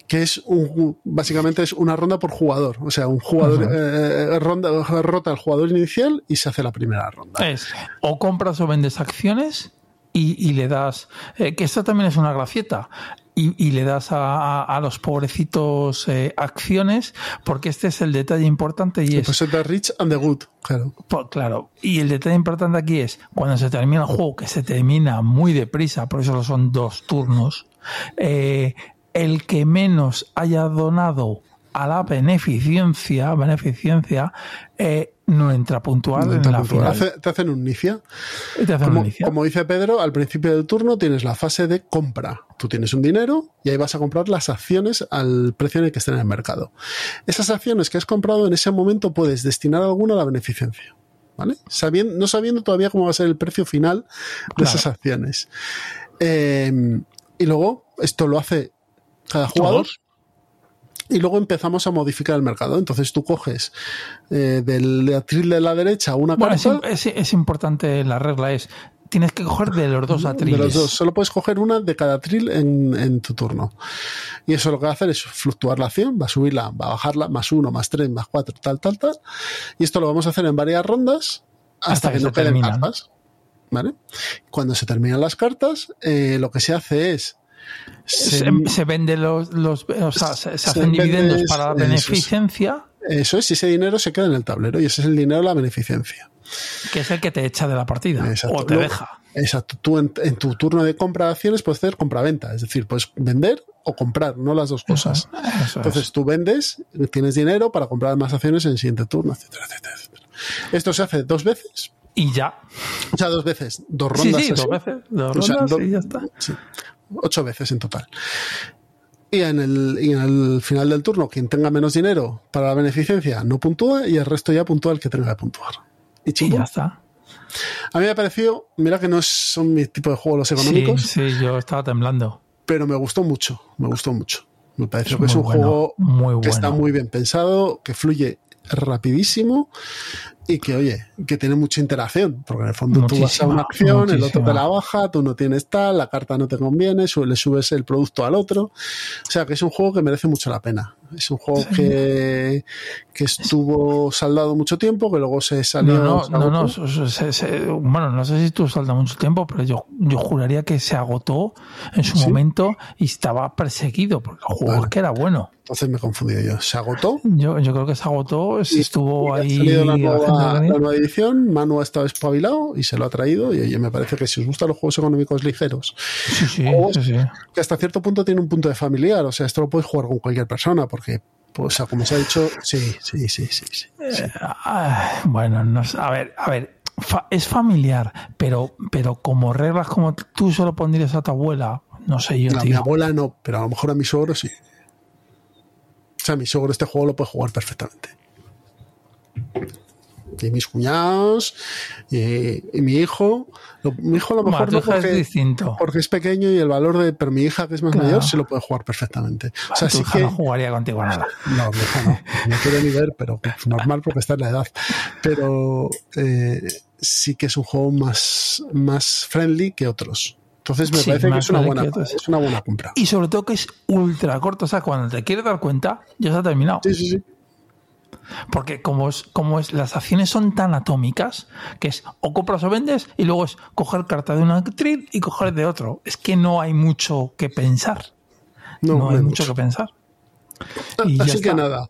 Que es un, básicamente es una ronda por jugador. O sea, un jugador Ujú. eh, ronda, rota el jugador inicial y se hace la primera ronda. Es o compras o vendes acciones y, y le das, eh, que esto también es una gracieta, y, y le das a, a- a los pobrecitos eh, acciones, porque este es el detalle importante y es, Pues es The Rich and the Good, claro. Pues, claro, y el detalle importante aquí es cuando se termina el juego, que se termina muy deprisa, por eso son dos turnos, eh, el que menos haya donado a la beneficencia, beneficencia eh, no entra a puntuar en la final. Hace- te hacen un inicia. Y te hacen Como, un inicio. como dice Pedro, al principio del turno tienes la fase de compra. Tú tienes un dinero y ahí vas a comprar las acciones al precio en el que estén en el mercado. Esas acciones que has comprado en ese momento puedes destinar alguna a la beneficencia. ¿Vale? Sabiendo, no sabiendo todavía cómo va a ser el precio final de Claro. esas acciones. Eh, y luego, esto lo hace cada jugador. Y luego empezamos a modificar el mercado. Entonces tú coges eh, del atril de la derecha una Bueno, carta. es- es importante la regla es tienes que coger de los dos atriles. De los dos. Solo puedes coger una de cada atril en, en tu turno. Y eso lo que va a hacer es fluctuar la acción, va a subirla, va a bajarla, más uno, más tres, más cuatro, tal, tal, tal. Y esto lo vamos a hacer en varias rondas hasta, Hasta que, que no queden cartas. ¿Vale? Cuando se terminan las cartas, eh, lo que se hace es. Se, se- se vende los, los o sea, se, se se hacen vende- dividendos para la beneficencia, eso es, y ese dinero se queda en el tablero, y ese es el dinero de la beneficencia. que es el que te echa de la partida Exacto. o te Luego- deja. Exacto. Tú en, en tu turno de compra de acciones puedes hacer compra-venta, es decir, puedes vender o comprar, no las dos cosas. Eso es. Entonces tú vendes, tienes dinero para comprar más acciones en el siguiente turno, etcétera, etcétera, etcétera. Esto se hace dos veces, y ya. o sea, dos veces, dos rondas. sí, dos veces, dos O sea, rondas do- y ya está. sí, ocho veces en total. Y en, el, y en el final del turno, quien tenga menos dinero para la beneficencia no puntúa y el resto ya puntúa el que tenga que puntuar. Y Y ya está. A mí me ha parecido, mira que no son mi tipo de juegos los Sí, económicos, sí, yo estaba temblando. pero me gustó mucho, me gustó mucho. Me parece que es un bueno, juego muy que está bueno. muy bien pensado, que fluye rapidísimo y que, oye, que tiene mucha interacción, porque en el fondo tú vas a una acción, el otro te la baja, tú no tienes tal, la carta no te conviene, le subes el producto al otro. O sea, que es un juego que merece mucho la pena. Es un juego que, que estuvo saldado mucho tiempo, que luego se salió. No, no, no, se- se- bueno, no sé si tú salta mucho tiempo, pero yo, yo juraría que se agotó en su ¿Sí? momento y estaba perseguido, porque el juego Vale. es que era bueno. Entonces me he confundido yo. Se agotó. Yo, yo creo que se agotó, se estuvo ha ahí. salido la nueva, la nueva edición, Manu ha estado espabilado y se lo ha traído. Y oye, me parece que si os gustan los juegos económicos ligeros, Sí, sí, juegos sí, sí. que hasta cierto punto tiene un punto de familiar, o sea, esto lo puedes jugar con cualquier persona, porque, pues, o sea, como se ha dicho, sí, sí, sí, sí. sí. Ah, bueno, no a ver, a ver, fa- es familiar, pero, pero como reglas como tú solo pondrías a tu abuela, no sé yo, a mi abuela no, pero a lo mejor a mi suegro sí. O sea, mi suegro este juego lo puede jugar perfectamente. Y mis cuñados, y, y mi hijo. Lo- mi hijo a lo mejor no hija es porque, distinto. porque es pequeño y el valor de. Pero mi hija, que es más Claro. mayor, sí lo puede jugar perfectamente. O sea, tu sí hija que. no jugaría contigo nada. No, mi hija no. No quiere ni ver, pero normal porque está en la edad. Pero eh, sí que es un juego más, más friendly que otros. Entonces me Sí, parece que es una, buena, que es una buena compra. Y sobre todo que es ultra corto, o sea, cuando te quieres dar cuenta, ya se ha terminado. Sí, sí, sí. Porque como es, como es, las acciones son tan atómicas que es o compras o vendes y luego es coger carta de un actriz y coger de otro. Es que no hay mucho que pensar. No, hay mucho que pensar. Y Así que nada,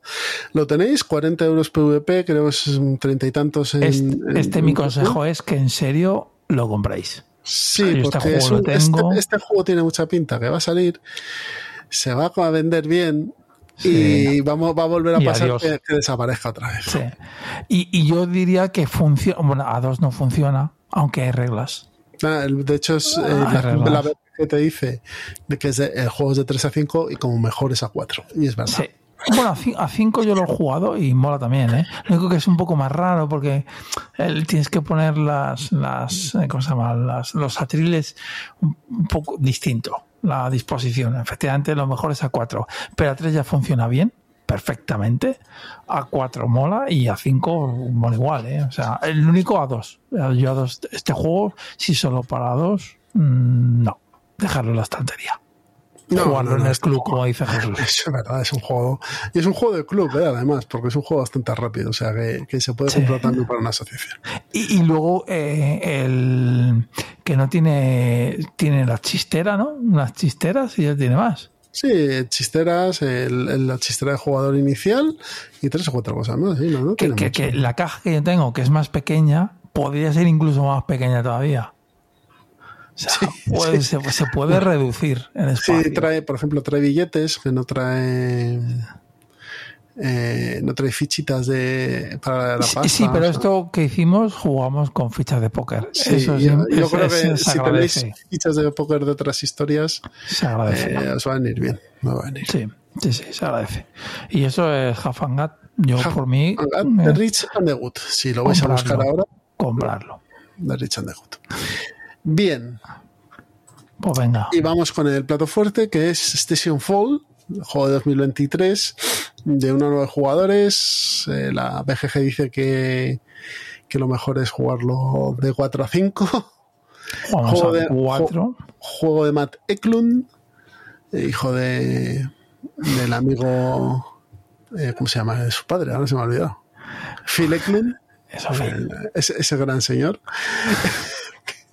lo tenéis, 40 euros PVP, creo que es treinta y tantos en, Este, este mi consejo es que en serio lo compráis. Sí, porque este, este, este, juego tiene mucha pinta, que va a salir, se va a vender bien y vamos, va a volver a pasar que, desaparezca otra vez. Sí. Y, yo diría que funciona, bueno, a dos no funciona, aunque hay reglas. Ah, de hecho, es eh, la, que te dice de que es de, el juego es de 3 a 5 y como mejor es a 4. Y es verdad. Sí. Bueno, a 5 yo lo he jugado y mola también, ¿eh? Lo único que es un poco más raro porque tienes que poner las, las eh, ¿cómo se llama? Las, los atriles un, poco distinto, la disposición. Efectivamente, lo mejor es a 4, pero a 3 ya funciona bien, perfectamente. A 4 mola y a 5 mola igual, ¿eh? O sea, el único a 2. Yo a 2, este juego, si solo para 2, mm, no, dejarlo en la estantería no, jugarlo en el club, como dice Jesús. Es verdad, es un juego. Y es un juego de club, ¿eh? además, porque es un juego bastante rápido, o sea que, se puede comprar también para una asociación. Y, luego eh, el que no tiene tiene la chistera, ¿no? Unas chisteras y ya tiene más. Sí, chisteras, el, la chistera de jugador inicial y tres o cuatro cosas más. ¿sí? ¿no? que, que la caja que yo tengo, que es más pequeña, podría ser incluso más pequeña todavía se, puede reducir en espacio. Sí, trae, por ejemplo, trae billetes, que no trae. Eh, no trae fichitas de para la pasta. Sí, pero esto que hicimos jugamos con fichas de póker. Eso yo, creo que si tenéis fichas de póker de otras historias, se agradece. Eh, os van a ir bien. Sí, sí, sí, se agradece. Y eso es Hafangat. Yo por mí. The Rich and the Good. Si lo vais a buscar ahora. Comprarlo. The Rich and the Good. Bien. Pues venga. Y vamos con el plato fuerte, que es Station Fall, juego de 2023, de uno o nueve jugadores. Eh, la BGG dice que, que, lo mejor es jugarlo de 4 a 5. juego, de, 4. Juego, de Matt Eklund, hijo de del amigo. Eh, ¿Cómo se llama? De su padre, ahora se me ha olvidado. Phil Eklund. Eso, ese, ese gran señor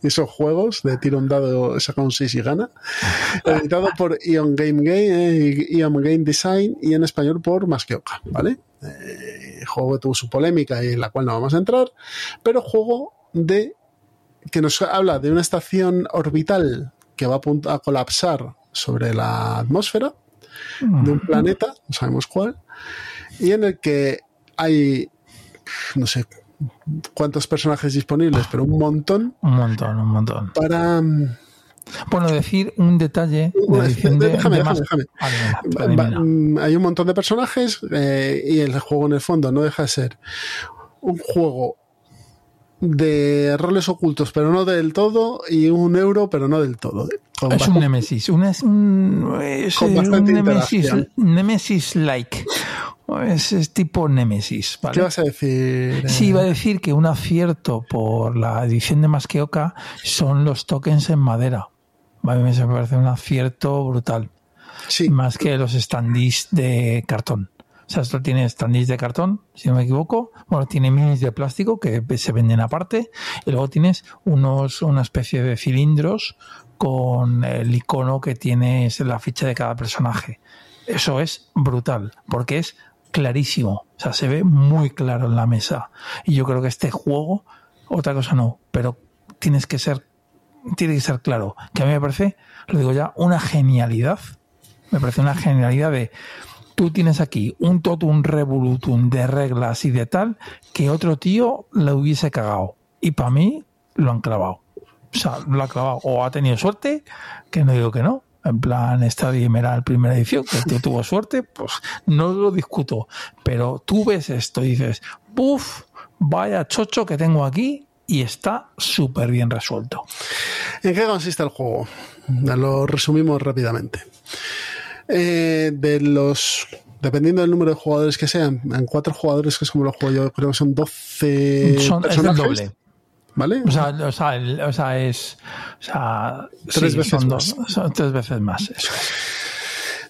esos juegos de tiro un dado, saca un 6 y gana. Editado por Ion Game Game, eh, Ion Game Design y en español por Masqueoka, ¿vale? Eh, juego que tuvo su polémica y en la cual no vamos a entrar, pero juego de que nos habla de una estación orbital que va a, a colapsar sobre la atmósfera de un planeta, no sabemos cuál, y en el que hay, no sé, cuántos personajes disponibles, pero un montón. Un montón, un montón. Para. Mm, bueno, decir un detalle déjame, Hay un montón de personajes eh, y el juego en el fondo no deja de ser un juego de roles ocultos, pero no del todo, y un euro, pero no del todo. es un Nemesis, un, es un, Nemesis, Nemesis like. Es, tipo Nemesis. ¿vale? ¿Qué vas a decir? Sí, iba a decir que un acierto por la edición de Masqueoka son los tokens en madera. A mí me parece un acierto brutal. Sí. Más que los standees de cartón. O sea, esto tiene standees de cartón, si no me equivoco. Bueno, tiene minis de plástico que se venden aparte. Y luego tienes unos, una especie de cilindros con el icono que tienes en la ficha de cada personaje. Eso es brutal, porque es clarísimo. O sea, se ve muy claro en la mesa. Y yo creo que este juego, otra cosa no, pero tienes que ser, tiene que ser claro. Que a mí me parece, lo digo ya, una genialidad. Me parece una genialidad de tú tienes aquí un totum revolutum de reglas y de tal que otro tío le hubiese cagado. Y para mí lo han clavado. O sea, lo ha clavado. O ha tenido suerte, que no digo que no, en plan Stadia era la primera edición, que el tío tuvo suerte, pues no lo discuto. Pero tú ves esto y dices, ¡buf! Vaya chocho que tengo aquí y está súper bien resuelto. ¿En qué consiste el juego? Lo resumimos rápidamente. Eh, de los dependiendo del número de jugadores que sean, en cuatro jugadores, que es como lo juego yo, creo que son 12 son, personajes. Es el doble. ¿Vale? O sea, o sea, o sea es. O sea, tres veces son, más. Dos, son tres veces más. Eso.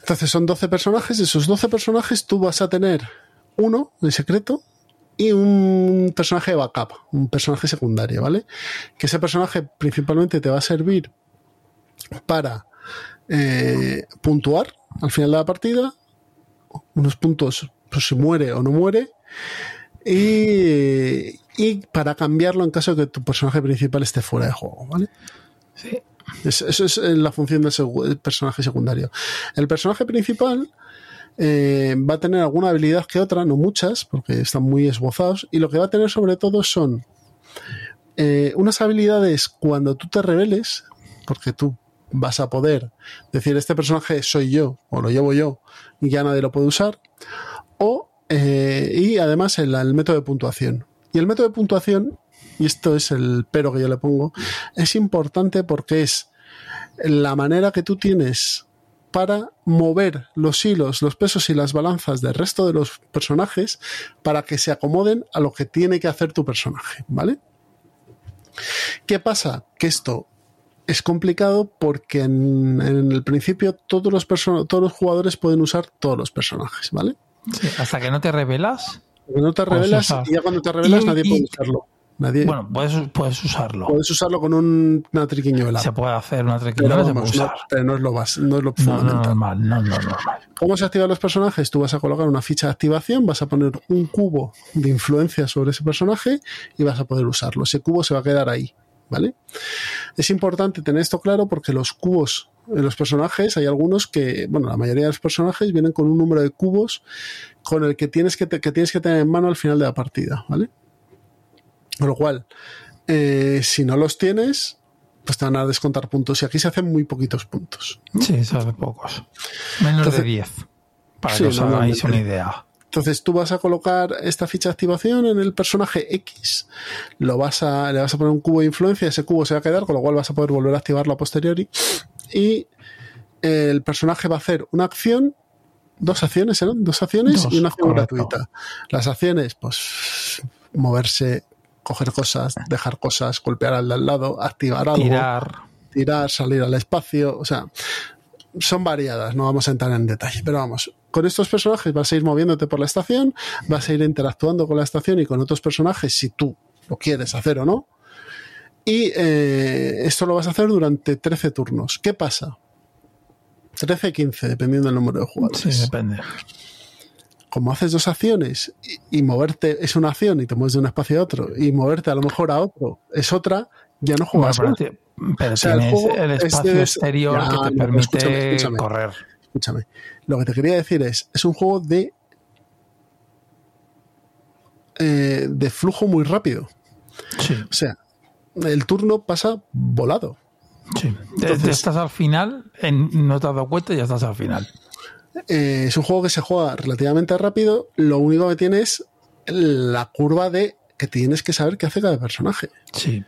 Entonces son 12 personajes. De esos 12 personajes tú vas a tener uno de secreto y un personaje de backup, un personaje secundario, ¿vale? Que ese personaje principalmente te va a servir para eh, puntuar al final de la partida, unos puntos pues, si muere o no muere, y, y para cambiarlo en caso de que tu personaje principal esté fuera de juego, ¿vale? Sí. Es- Eso es eh, la función del personaje secundario. El personaje principal eh, va a tener alguna habilidad que otra, no muchas, porque están muy esbozados, y lo que va a tener sobre todo son eh, unas habilidades cuando tú te reveles, porque tú vas a poder decir este personaje soy yo o lo llevo yo y ya nadie lo puede usar, o eh, y además el, el método de puntuación. Y el método de puntuación, y esto es el pero que yo le pongo, es importante porque es la manera que tú tienes para mover los hilos, los pesos y las balanzas del resto de los personajes para que se acomoden a lo que tiene que hacer tu personaje, ¿vale? ¿Qué pasa? Que esto es complicado porque en, el principio todos los, todos los jugadores pueden usar todos los personajes, ¿vale? Sí, hasta que no te revelas, no te revelas usar. y ya cuando te revelas Y- nadie y- puede usarlo. Nadie, bueno, puedes, puedes usarlo. puedes usarlo con un- una triquiñuela. Se puede hacer una Pero, se puede vamos, no, usar. pero no es lo, bas- no es lo No, no, fundamental. normal, no, no, normal. ¿Cómo se activan los personajes? Tú vas a colocar una ficha de activación, vas a poner un cubo de influencia sobre ese personaje y vas a poder usarlo. Ese cubo se va a quedar ahí, ¿vale? Es importante tener esto claro porque los cubos los personajes, hay algunos que, bueno, la mayoría de los personajes vienen con un número de cubos con el que tienes que, te- que tienes que tener en mano al final de la partida, ¿vale? Con lo cual, eh, si no los tienes, pues te van a descontar puntos y aquí se hacen muy poquitos puntos. Sí, se hace pocos. Menos Entonces- de 10. Para Sí, que os hagáis una idea. Entonces tú vas a colocar esta ficha de activación en el personaje X, lo vas a, le vas a poner un cubo de influencia, ese cubo se va a quedar, con lo cual vas a poder volver a activarlo a posteriori. Y el personaje va a hacer una acción, dos acciones, ¿eran? Dos acciones Dos, y una acción correcto. gratuita. Las acciones, pues moverse, coger cosas, dejar cosas, golpear al de al lado, activar algo Tirar. tirar, salir al espacio, o sea, son variadas, no vamos a entrar en detalle, pero vamos, con estos personajes vas a ir moviéndote por la estación, vas a ir interactuando con la estación y con otros personajes si tú lo quieres hacer o no. Y eh, esto lo vas a hacer durante 13 turnos. ¿Qué pasa? 13, 15, dependiendo del número de Sí, jugadores. depende. Como haces dos acciones y, y moverte es una acción y te mueves de un espacio a otro y moverte a lo mejor a otro es otra, ya no Bueno, juegas pero ti- pero O sea, el tienes espacio exterior Ya, que te no, pero permite escúchame, escúchame. correr. escúchame. Lo que te quería decir es, es un juego de eh, de flujo muy rápido. Sí, O sea, el turno pasa volado. sí. Entonces- estás al final, en- no te has dado cuenta y ya estás al final. Eh, es un juego que se juega relativamente rápido. Lo único que tiene es la curva de que tienes que saber qué hace cada personaje. Sí.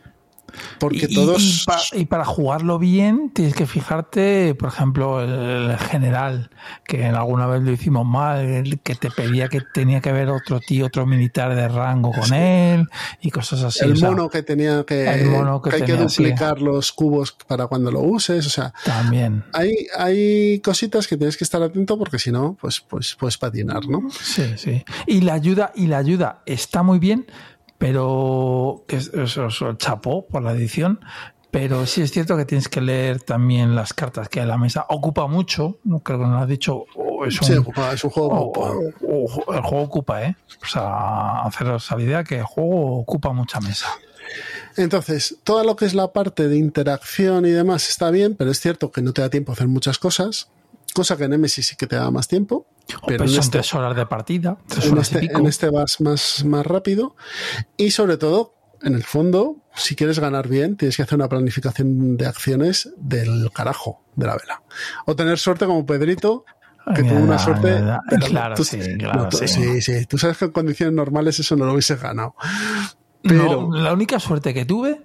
Porque Y- todos. y, pa- y para jugarlo bien tienes que fijarte, por ejemplo, el, el general, que en alguna vez lo hicimos mal, el que te pedía que tenía que haber otro tío, otro militar de rango con él y cosas así. el o sea, mono que tenía que, el mono que hay que sí. duplicar los cubos para cuando lo uses. O sea, También. hay, hay cositas que tienes que estar atento porque si no, pues, pues puedes patinar, ¿no? Sí, sí. Y la ayuda, y la ayuda está muy bien, pero que es- eso, eso, chapó por la edición. Pero sí es cierto que tienes que leer también las cartas que hay en la mesa. Ocupa mucho, no creo que nos lo has dicho. o es un, Sí, ocupa- es un juego. ocupa. el juego ocupa, ¿eh? O sea, haceros la idea que el juego ocupa mucha mesa. Entonces, todo lo que es la parte de interacción y demás está bien, pero es cierto que no te da tiempo a hacer muchas cosas, cosa que en Nemesis sí que te da más tiempo. Pero Pues en son este, tres horas de partida, tres en horas este- en este vas más, más rápido y sobre todo, en el fondo, si quieres ganar bien, tienes que hacer una planificación de acciones del carajo de la vela. O tener suerte como Pedrito, que tuvo una suerte. pero Claro, tú- sí, claro, no, tú- sí. sí, sí. Tú sabes que en condiciones normales eso no lo hubiese ganado. Pero, No, la única suerte que tuve,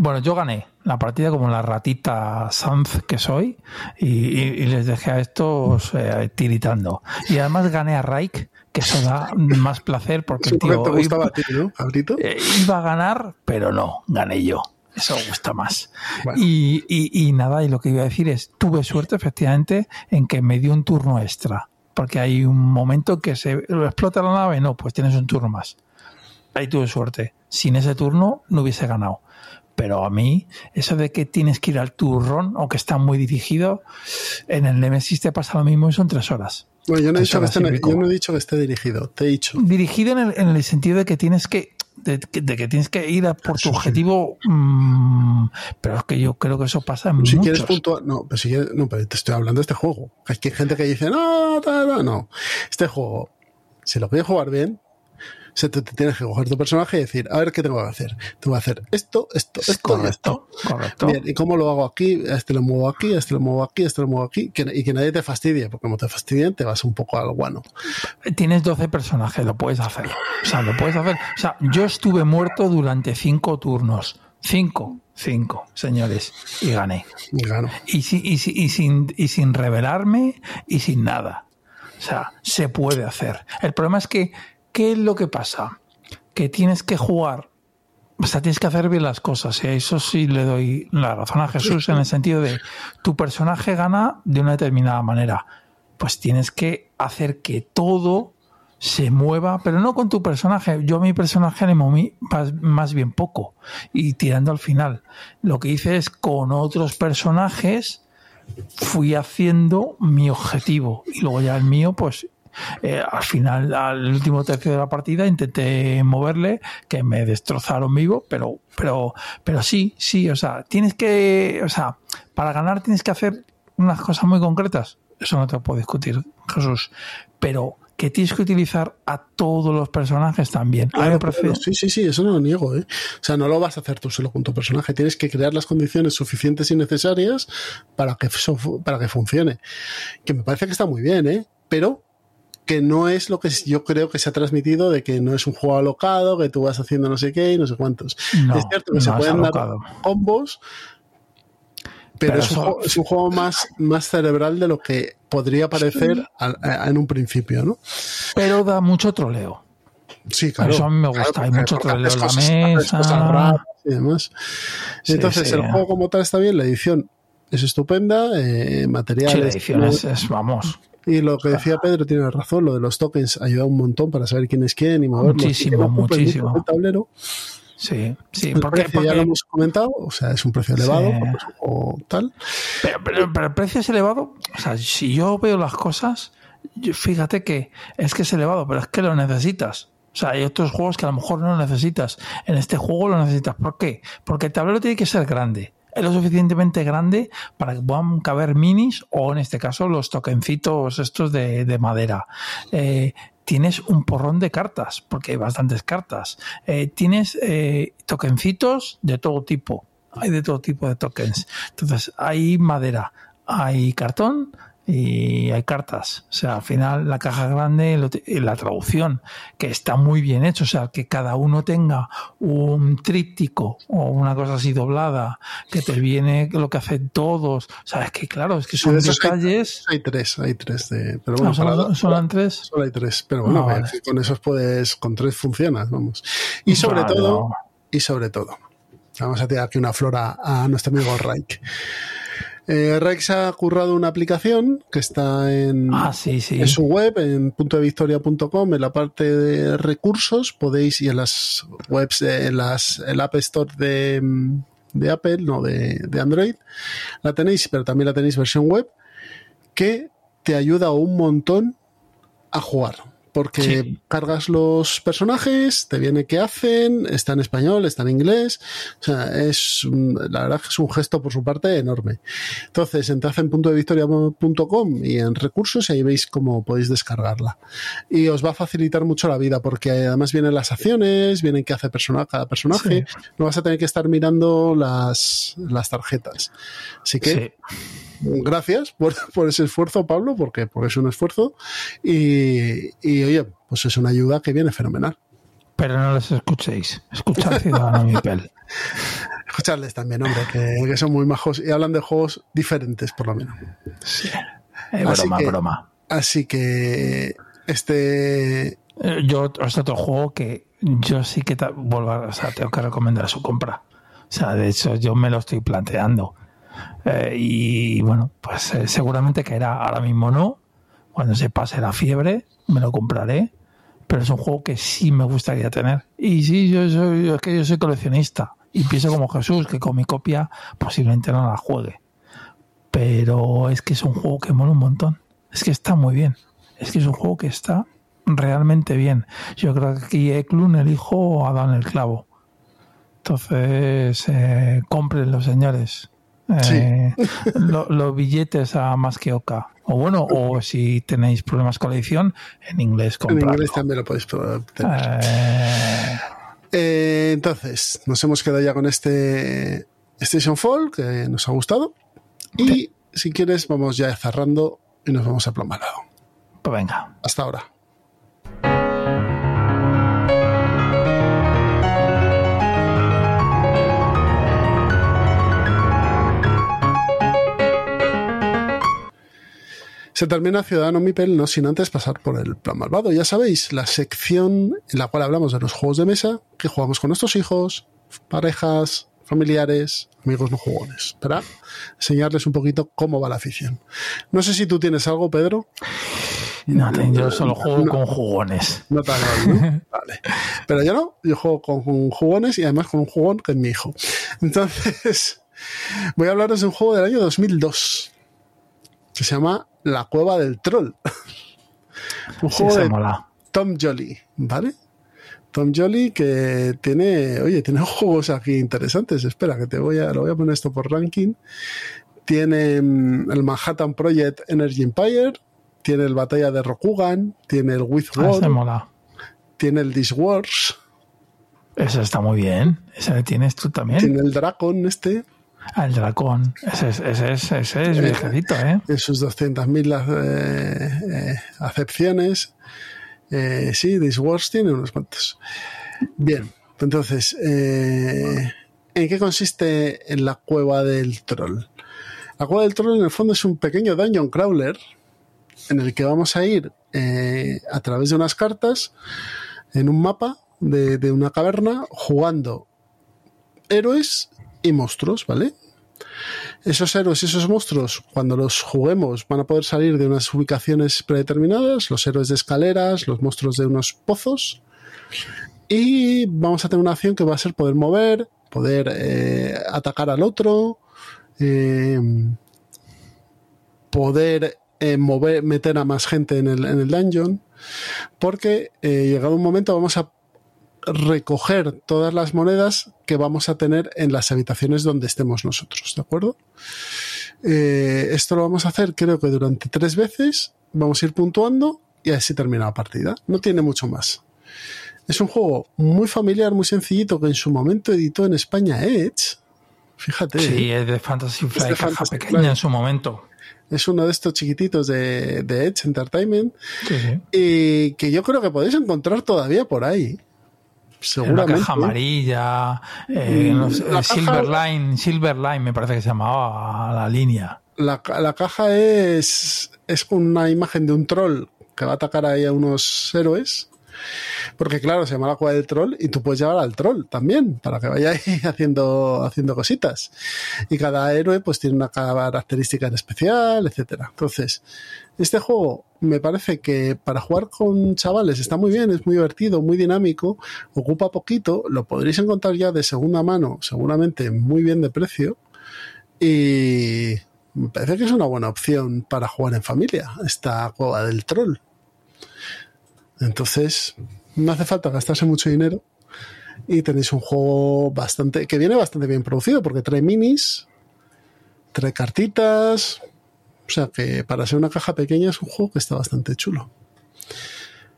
bueno, yo gané la partida como la ratita Sanz que soy y, y- y les dejé a estos eh, tiritando. Y además gané a Raik, que eso da más placer porque tío que te gustaba iba, a ti, ¿no, eh, iba a ganar, pero no, gané yo. Eso me gusta más. Bueno. Y- y nada, y lo que iba a decir es, tuve suerte efectivamente en que me dio un turno extra porque hay un momento que se explota la nave, no, pues tienes un turno más. Ahí tuve suerte. Sin ese turno no hubiese ganado. Pero a mí, eso de que tienes que ir al turrón o que está muy dirigido, en el Nemesis te pasa lo mismo y son tres horas. Bueno, yo no, he dicho que esté, y pico. yo no he dicho que esté dirigido, te he dicho. Dirigido en el, en el sentido de que tienes que de, que- de que tienes que ir a por tu sí. objetivo, mm, pero es que yo creo que eso pasa en Si muchos. quieres puntuar, no, pero si quieres, no, pero te estoy hablando de este juego. Hay gente que dice, no, ta", no. Este juego, si lo quieres jugar bien, se te, te tienes que coger tu personaje y decir, a ver qué tengo que hacer. Tengo que hacer esto, esto, esto y correcto, esto. correcto. Bien, ¿y cómo lo hago aquí? A este lo muevo aquí, a este lo muevo aquí, a este lo muevo aquí. Que- y que nadie te fastidie, porque como te fastidien, te vas un poco al guano. Tienes 12 personajes, lo puedes hacer. O sea, lo puedes hacer. O sea, yo estuve muerto durante cinco turnos. Cinco, cinco, señores. Y gané. Y gano. Y, si- y, si- y sin, y sin revelarme y sin nada. O sea, se puede hacer. El problema es que, ¿qué es lo que pasa? Que tienes que jugar. O sea, tienes que hacer bien las cosas. Eso sí le doy la razón a Jesús en el sentido de tu personaje gana de una determinada manera. Pues tienes que hacer que todo se mueva, pero no con tu personaje. Yo a mi personaje le moví más bien poco y tirando al final. Lo que hice es con otros personajes fui haciendo mi objetivo y luego ya el mío, pues eh, al final, al último tercio de la partida, intenté moverle, que me destrozaron vivo, pero, pero, pero sí, sí, o sea, tienes que, o sea, para ganar tienes que hacer unas cosas muy concretas. Eso no te lo puedo discutir, Jesús. Pero que tienes que utilizar a todos los personajes también. Claro, sí, sí, sí, eso no lo niego. ¿eh? O sea, no lo vas a hacer tú solo con tu personaje. Tienes que crear las condiciones suficientes y necesarias para que, para que funcione. Que me parece que está muy bien, ¿eh? Pero que no es lo que yo creo que se ha transmitido de que no es un juego alocado, que tú vas haciendo no sé qué y no sé cuántos. No, es cierto que se no es pueden dar combos, pero, Pero es, un juego, es un juego más, más cerebral de lo que podría parecer a- en un principio, ¿no? Pero da mucho troleo. Sí, claro. Eso a mí me gusta, hay mucho troleo en la mesa. cosas y demás. Sí, Entonces, sí. el juego como tal está bien, la edición es estupenda, eh, Sí, materiales. la edición es, es- vamos, Y lo que decía Pedro tiene razón, lo de los tokens ayuda un montón para saber quién es quién y moverlos. Muchísimo, muchísimo. el tablero. sí, sí, El porque, precio ya lo hemos comentado, o sea, es un precio elevado Sí. juego tal. pero, pero- pero el precio es elevado, o sea, si yo veo las cosas, yo- fíjate que es que es elevado, pero es que lo necesitas. O sea, hay otros juegos que a lo mejor no lo necesitas. En este juego lo necesitas. ¿Por qué? Porque el tablero tiene que ser grande. Es lo suficientemente grande para que puedan caber minis o en este caso los tokencitos estos de, de madera. Eh, tienes un porrón de cartas, porque hay bastantes cartas. Eh, tienes eh, tokencitos de todo tipo. Hay de todo tipo de tokens. Entonces, hay madera, hay cartón y hay cartas. O sea, al final la caja grande y la traducción, que está muy bien hecho. O sea, que cada uno tenga un tríptico o una cosa así doblada, que te viene lo que hacen todos. O sea, es que claro, es que son de hay- detalles. Hay tres, hay tres de. Pero bueno, Ah, solo- en tres. Solo hay tres, pero bueno, Ah, con esos puedes, con tres funcionas, vamos. Y sobre Vale, todo, y sobre todo, vamos a tirar aquí una flora a nuestro amigo Raik. Eh, se ha currado una aplicación que está en, Ah, sí, sí. en su web, en puntodevictoria.com, en la parte de recursos, podéis, y en las webs, en las, el App Store de, de Apple, no de, de Android, la tenéis, pero también la tenéis versión web, que te ayuda un montón a jugar. Porque Sí. cargas los personajes, te viene qué hacen, está en español, está en inglés. O sea, es la verdad que es un gesto por su parte enorme. Entonces, entrad en punto de victoria.com y en recursos y ahí veis cómo podéis descargarla. Y os va a facilitar mucho la vida porque además vienen las acciones, vienen qué hace persona, cada personaje. No vas a tener que estar mirando las, las tarjetas. Así que Sí. gracias por, por ese esfuerzo, Pablo, porque, porque es un esfuerzo. Y, y, oye, pues es una ayuda que viene fenomenal. Pero no les escuchéis. Escuchad Ciudadano Mipel. Escucharles también, hombre, que, que son muy majos y hablan de juegos diferentes, por lo menos. Eh, Así broma, que- broma. Así que este Eh, Yo, es otro juego que yo sí que vuelvo a, o sea, tengo que recomendar su compra. O sea, de hecho, yo me lo estoy planteando. Eh, y bueno, pues eh, seguramente caerá. Ahora mismo no, Cuando se pase la fiebre, me lo compraré. Pero es un juego que sí me gustaría tener. Y sí, yo, soy, es que yo soy coleccionista. Y pienso como Jesús, que con mi copia posiblemente no la juegue. Pero es que es un juego que mola un montón. Es que está muy bien. Es que es un juego que está realmente bien. Yo creo que aquí Eklund, el hijo, ha el clavo. Entonces, eh, compren los señores. Eh, lo- los billetes a más que oca. O bueno, o si tenéis problemas con la edición, en inglés En inglés también lo podéis tener. Eh, Eh, entonces, nos hemos quedado ya con este Station Fall, que nos ha gustado. Y si quieres, vamos ya cerrando y nos vamos a Plomalado. pues venga. Hasta ahora. Se termina Ciudadano Mipel no sin antes pasar por el plan malvado. Ya sabéis, la sección en la cual hablamos de los juegos de mesa que jugamos con nuestros hijos, parejas, familiares, amigos no jugones, para enseñarles un poquito cómo va la afición. No sé si tú tienes algo, Pedro. No, yo solo juego No. con jugones. No tan mal, ¿no? Vale. Pero yo no, yo juego con, con jugones y además con un jugón que es mi hijo. Entonces, voy a hablaros de un juego del año 2002 que se llama La Cueva del Troll. un juego de mola. Tom Jolly, ¿vale? Tom Jolly que tiene, oye, tiene juegos aquí interesantes. Espera, que te voy a, lo voy a poner esto por ranking. Tiene mm, el Manhattan Project Energy Empire, tiene el Batalla de Rokugan, tiene el With Ah, se War, mola. tiene el This Wars, Ese está muy bien. Ese tienes tú también. tiene el Dragon este, El dragón. Ese es, ese es, ese es ¿eh? en sus 200.000 eh, eh, acepciones. Eh, sí, This tiene unos cuantos. Bien, entonces, eh, ¿en qué consiste en la cueva del troll? La cueva del troll en el fondo es un pequeño dungeon crawler en el que vamos a ir eh, a través de unas cartas en un mapa de una caverna jugando héroes y monstruos, ¿vale? Esos héroes y esos monstruos, cuando los juguemos, van a poder salir de unas ubicaciones predeterminadas, los héroes de escaleras, los monstruos de unos pozos, y vamos a tener una acción que va a ser poder mover, poder eh, atacar al otro, eh, poder eh, mover, meter a más gente en el, en el dungeon, porque eh, llegado un momento vamos a recoger todas las monedas que vamos a tener en las habitaciones donde estemos nosotros, ¿de acuerdo? Eh, esto lo vamos a hacer creo que durante tres veces, vamos a ir puntuando y así termina la partida. No tiene mucho más. Es un juego muy familiar, muy sencillito que en su momento editó en España Edge. Fíjate. Sí, es de Fantasy Flight, de caja Fantasy pequeña Flight. en su momento. Es uno de estos chiquititos de, de Edge Entertainment Sí, sí. y que yo creo que podéis encontrar todavía por ahí. Seguramente. caja amarilla, eh, no sé, La caja- Silverline, Silverline me parece que se llamaba la línea. La, la caja es, es una imagen de un troll que va a atacar ahí a unos héroes. Porque claro, se llama la cueva del troll y tú puedes llevar al troll también para que vaya ahí haciendo, haciendo cositas. Y cada héroe pues tiene una característica en especial, etcétera. Entonces, este juego me parece que para jugar con chavales está muy bien, es muy divertido, muy dinámico, ocupa poquito, lo podréis encontrar ya de segunda mano, seguramente muy bien de precio. Y me parece que es una buena opción para jugar en familia, esta cueva del troll. Entonces, no hace falta gastarse mucho dinero y tenéis un juego bastante que viene bastante bien producido porque trae minis, trae cartitas, o sea que para ser una caja pequeña es un juego que está bastante chulo.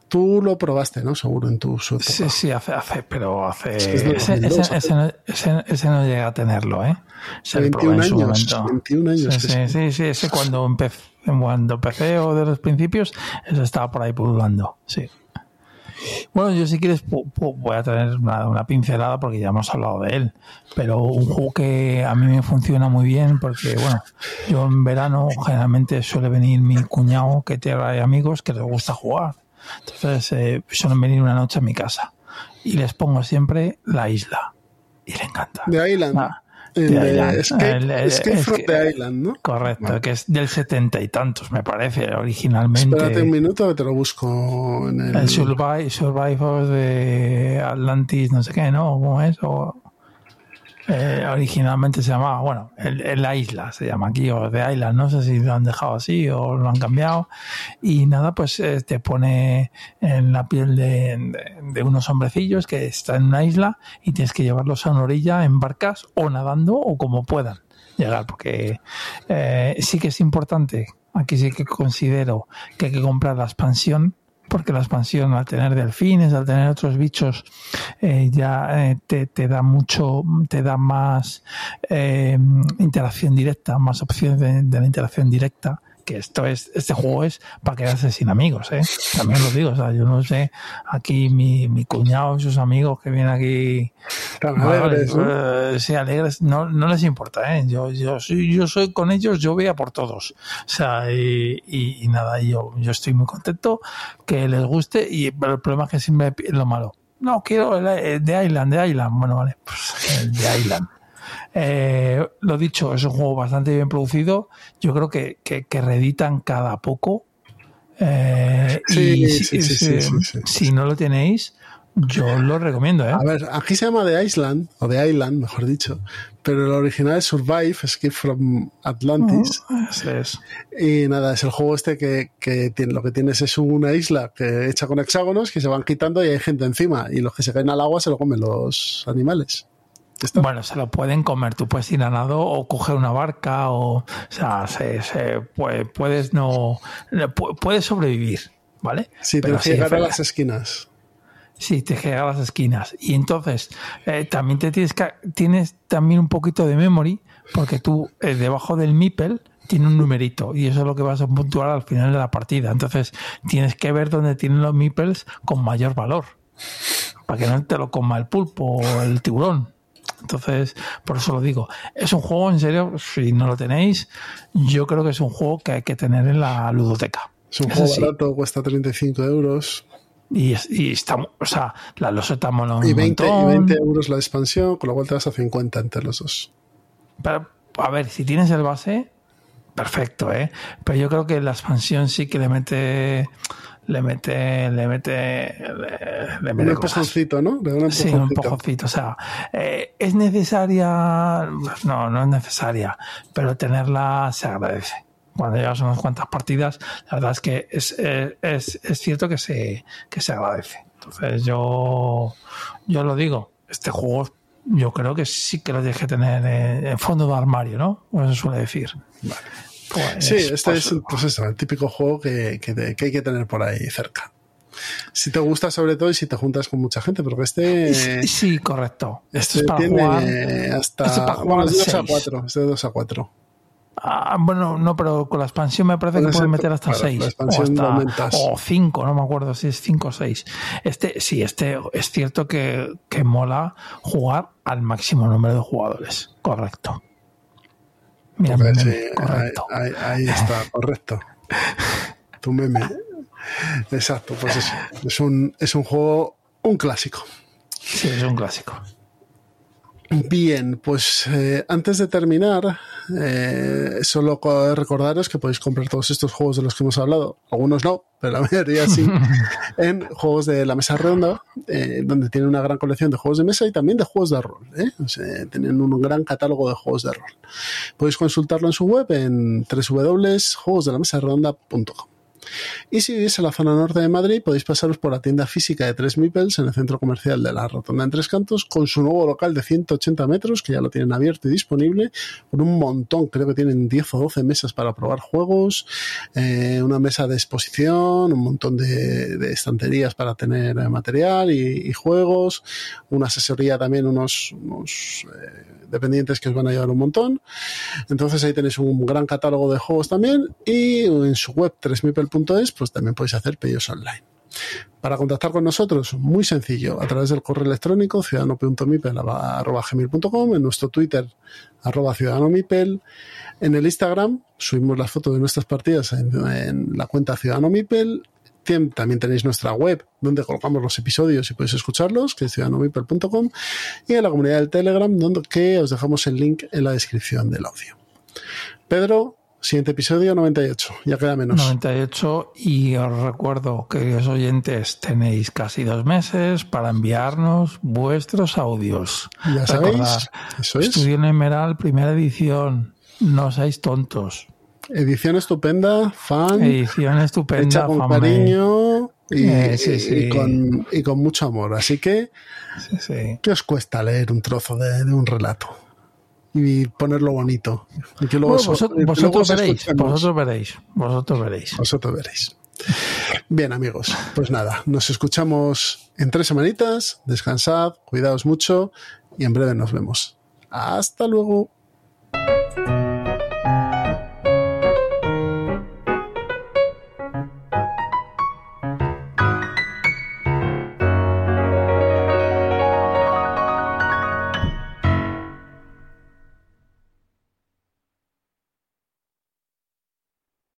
Tú lo probaste, ¿no? Seguro en tu época. Sí, sí, hace, hace, pero hace. Es que es de ese, 2002, ese- ese no, ese- ese no llega a tenerlo, ¿eh? Se lo 21 probé en su años, momento. 21 años sí, sí, sí, ese cuando empecé, cuando empecé o de los principios, ese estaba por ahí pululando, sí. Bueno, yo si quieres voy a tener una, una pincelada porque ya hemos hablado de él, pero un juego que a mí me funciona muy bien porque, bueno, yo en verano generalmente suele venir mi cuñado que trae amigos que les gusta jugar. Entonces eh, suelen venir una noche a mi casa y les pongo siempre la isla y le encanta. De Island. Ah, El The de Island. Escape, Escape es from que- the Island, ¿no? Correcto, Vale. que es del setenta y tantos, me parece, originalmente. Espérate un minuto que te lo busco en el... El Survivor de Atlantis, no sé qué, ¿no? ¿Cómo es? O, eh, originalmente se llamaba, bueno, el, La Isla se llama aquí, o The Island, no sé si lo han dejado así o lo han cambiado. Y nada, pues eh, te pone en la piel de unos hombrecillos que están en una isla y tienes que llevarlos a una orilla en barcas o nadando o como puedan llegar, porque eh, sí que es importante, aquí sí que considero que hay que comprar la expansión, porque la expansión al tener delfines, al tener otros bichos, eh, ya eh, te, te da mucho, te da más eh, interacción directa, más opciones de, de la interacción directa. Que esto es, este juego es para quedarse sin amigos, ¿eh? También lo digo, o sea, yo no sé, aquí mi, mi cuñado y sus amigos que vienen aquí Tan alegres, ¿no? eh, sí, alegres, no, no les importa, ¿eh? Yo, yo, soy, yo soy con ellos, yo voy a por todos. O sea, y, y- y nada, yo, yo estoy muy contento que les guste, y pero el problema es que siempre es lo malo. No, quiero el, el de Island, de Island. Bueno, vale, pues el de Island. Eh, lo dicho, es un juego bastante bien producido. Yo creo que, que, que reeditan cada poco. Eh, Sí, y sí, si, sí, no lo tenéis, yo lo recomiendo, ¿eh? A ver, aquí se llama The Island, o The Island, mejor dicho, pero el original es Survive, Escape from Atlantis. Ese es. Y nada, es el juego este que, que tiene, lo que tienes es una isla que hecha con hexágonos que se van quitando y hay gente encima. Y los que se caen al agua se lo comen los animales. Está. Bueno, se lo pueden comer. Tú puedes ir a nado o coger una barca o, o sea, se, se puede- puedes no, pu- puedes sobrevivir, ¿vale? sí, Pero que llegar a las esquinas. Sí, te llega a las esquinas. Y entonces, eh, también te tienes que, tienes también un poquito de memory, porque tú, eh, debajo del meeple, tiene un numerito, y eso es lo que vas a puntuar al final de la partida. Entonces, tienes que ver dónde tienen los meeples con mayor valor, para que no te lo coma el pulpo o el tiburón. Entonces, por eso lo digo. Es un juego, en serio, si no lo tenéis, yo creo que es un juego que hay que tener en la ludoteca. Es un Eso juego sí. barato, cuesta 35 euros. Y, y está, o sea, la loseta mola un Y 20, y montón. 20 euros la expansión, con lo cual te vas a 50 entre los dos. Pero, a ver, si tienes el base, perfecto, ¿eh? Pero yo creo que la expansión sí que le mete. Le mete. Le mete. Le, le Un mete cosas. empujoncito, ¿no? Le un Sí, un empujoncito. O sea, eh, ¿es necesaria? No, no es necesaria. Pero tenerla se agradece. Cuando llevas unas cuantas partidas, la verdad es que es, eh, es, es cierto que se, que se agradece. Entonces yo, yo lo digo, este juego yo creo que sí que lo tienes que tener eh, en fondo de armario, ¿no? Como se suele decir. Pues, Sí, este pues, es pues eso, el típico juego que, que hay que tener por ahí cerca. Si te gusta sobre todo y si te juntas con mucha gente, porque este, sí, sí, correcto. Este es para tiene jugar. hasta esto es para jugar bueno, es de 2 a seis. 4, es de 2 a 4. Ah, bueno, no, pero con la expansión me parece que Puede pueden meter hasta claro, 6 la o, expansión lo hasta, aumentas. o 5, no me acuerdo si es 5 o 6. Este, sí, este es cierto que, que mola jugar al máximo número de jugadores. Correcto. Mira, mi Sí, meme, ahí, correcto. ahí- ahí está, correcto. Tu meme. Exacto, pues eso. Es un, es un juego, un clásico. Sí, es un clásico. Bien, pues eh, antes de terminar, eh, solo co- recordaros que podéis comprar todos estos juegos de los que hemos hablado, algunos no, pero la mayoría sí, en juegos de la mesa redonda, eh, donde tienen una gran colección de juegos de mesa y también de juegos de rol. ¿eh? O sea, tienen un gran catálogo de juegos de rol. Podéis consultarlo en su web en www.juegosdelamesaredonda.com. Y si vivís en la zona norte de Madrid, podéis pasaros por la tienda física de Tres Mipels en el centro comercial de la Rotonda en Tres Cantos, con su nuevo local de 180 metros, que ya lo tienen abierto y disponible, con un montón, creo que tienen 10 o 12 mesas para probar juegos, eh, una mesa de exposición, un montón de, estanterías para tener eh, material y, juegos, una asesoría también, unos, eh, dependientes que os van a ayudar un montón. Entonces ahí tenéis un gran catálogo de juegos también y en su web 3000.es pues también podéis hacer pedidos online. Para contactar con nosotros, muy sencillo, a través del correo electrónico ciudadano.mipel.com, en nuestro Twitter, arroba ciudadanomipel, en el Instagram, subimos las fotos de nuestras partidas en, en la cuenta Ciudadano Mipel, también tenéis nuestra web donde colocamos los episodios y podéis escucharlos, que es ciudadanomipel.com, y en la comunidad del Telegram, donde que os dejamos el link en la descripción del audio. Pedro, Siguiente episodio 98, ya queda menos. 98 y os recuerdo, queridos oyentes, tenéis casi dos meses para enviarnos vuestros audios. Ya sabéis, eso es. Estudio Emerald, primera edición, no seáis tontos. Edición estupenda, fan. Edición estupenda, hecha con cariño y, eh, y, con, y, con, mucho amor. Así que, ¿qué os cuesta leer un trozo de, de un relato? Y ponerlo bonito. Y que luego bueno, vosotros, vosotros veréis, vosotros veréis, vosotros veréis. Vosotros veréis. Bien, amigos, pues nada, nos escuchamos en tres semanitas. Descansad, cuidaos mucho y en breve nos vemos. Hasta luego.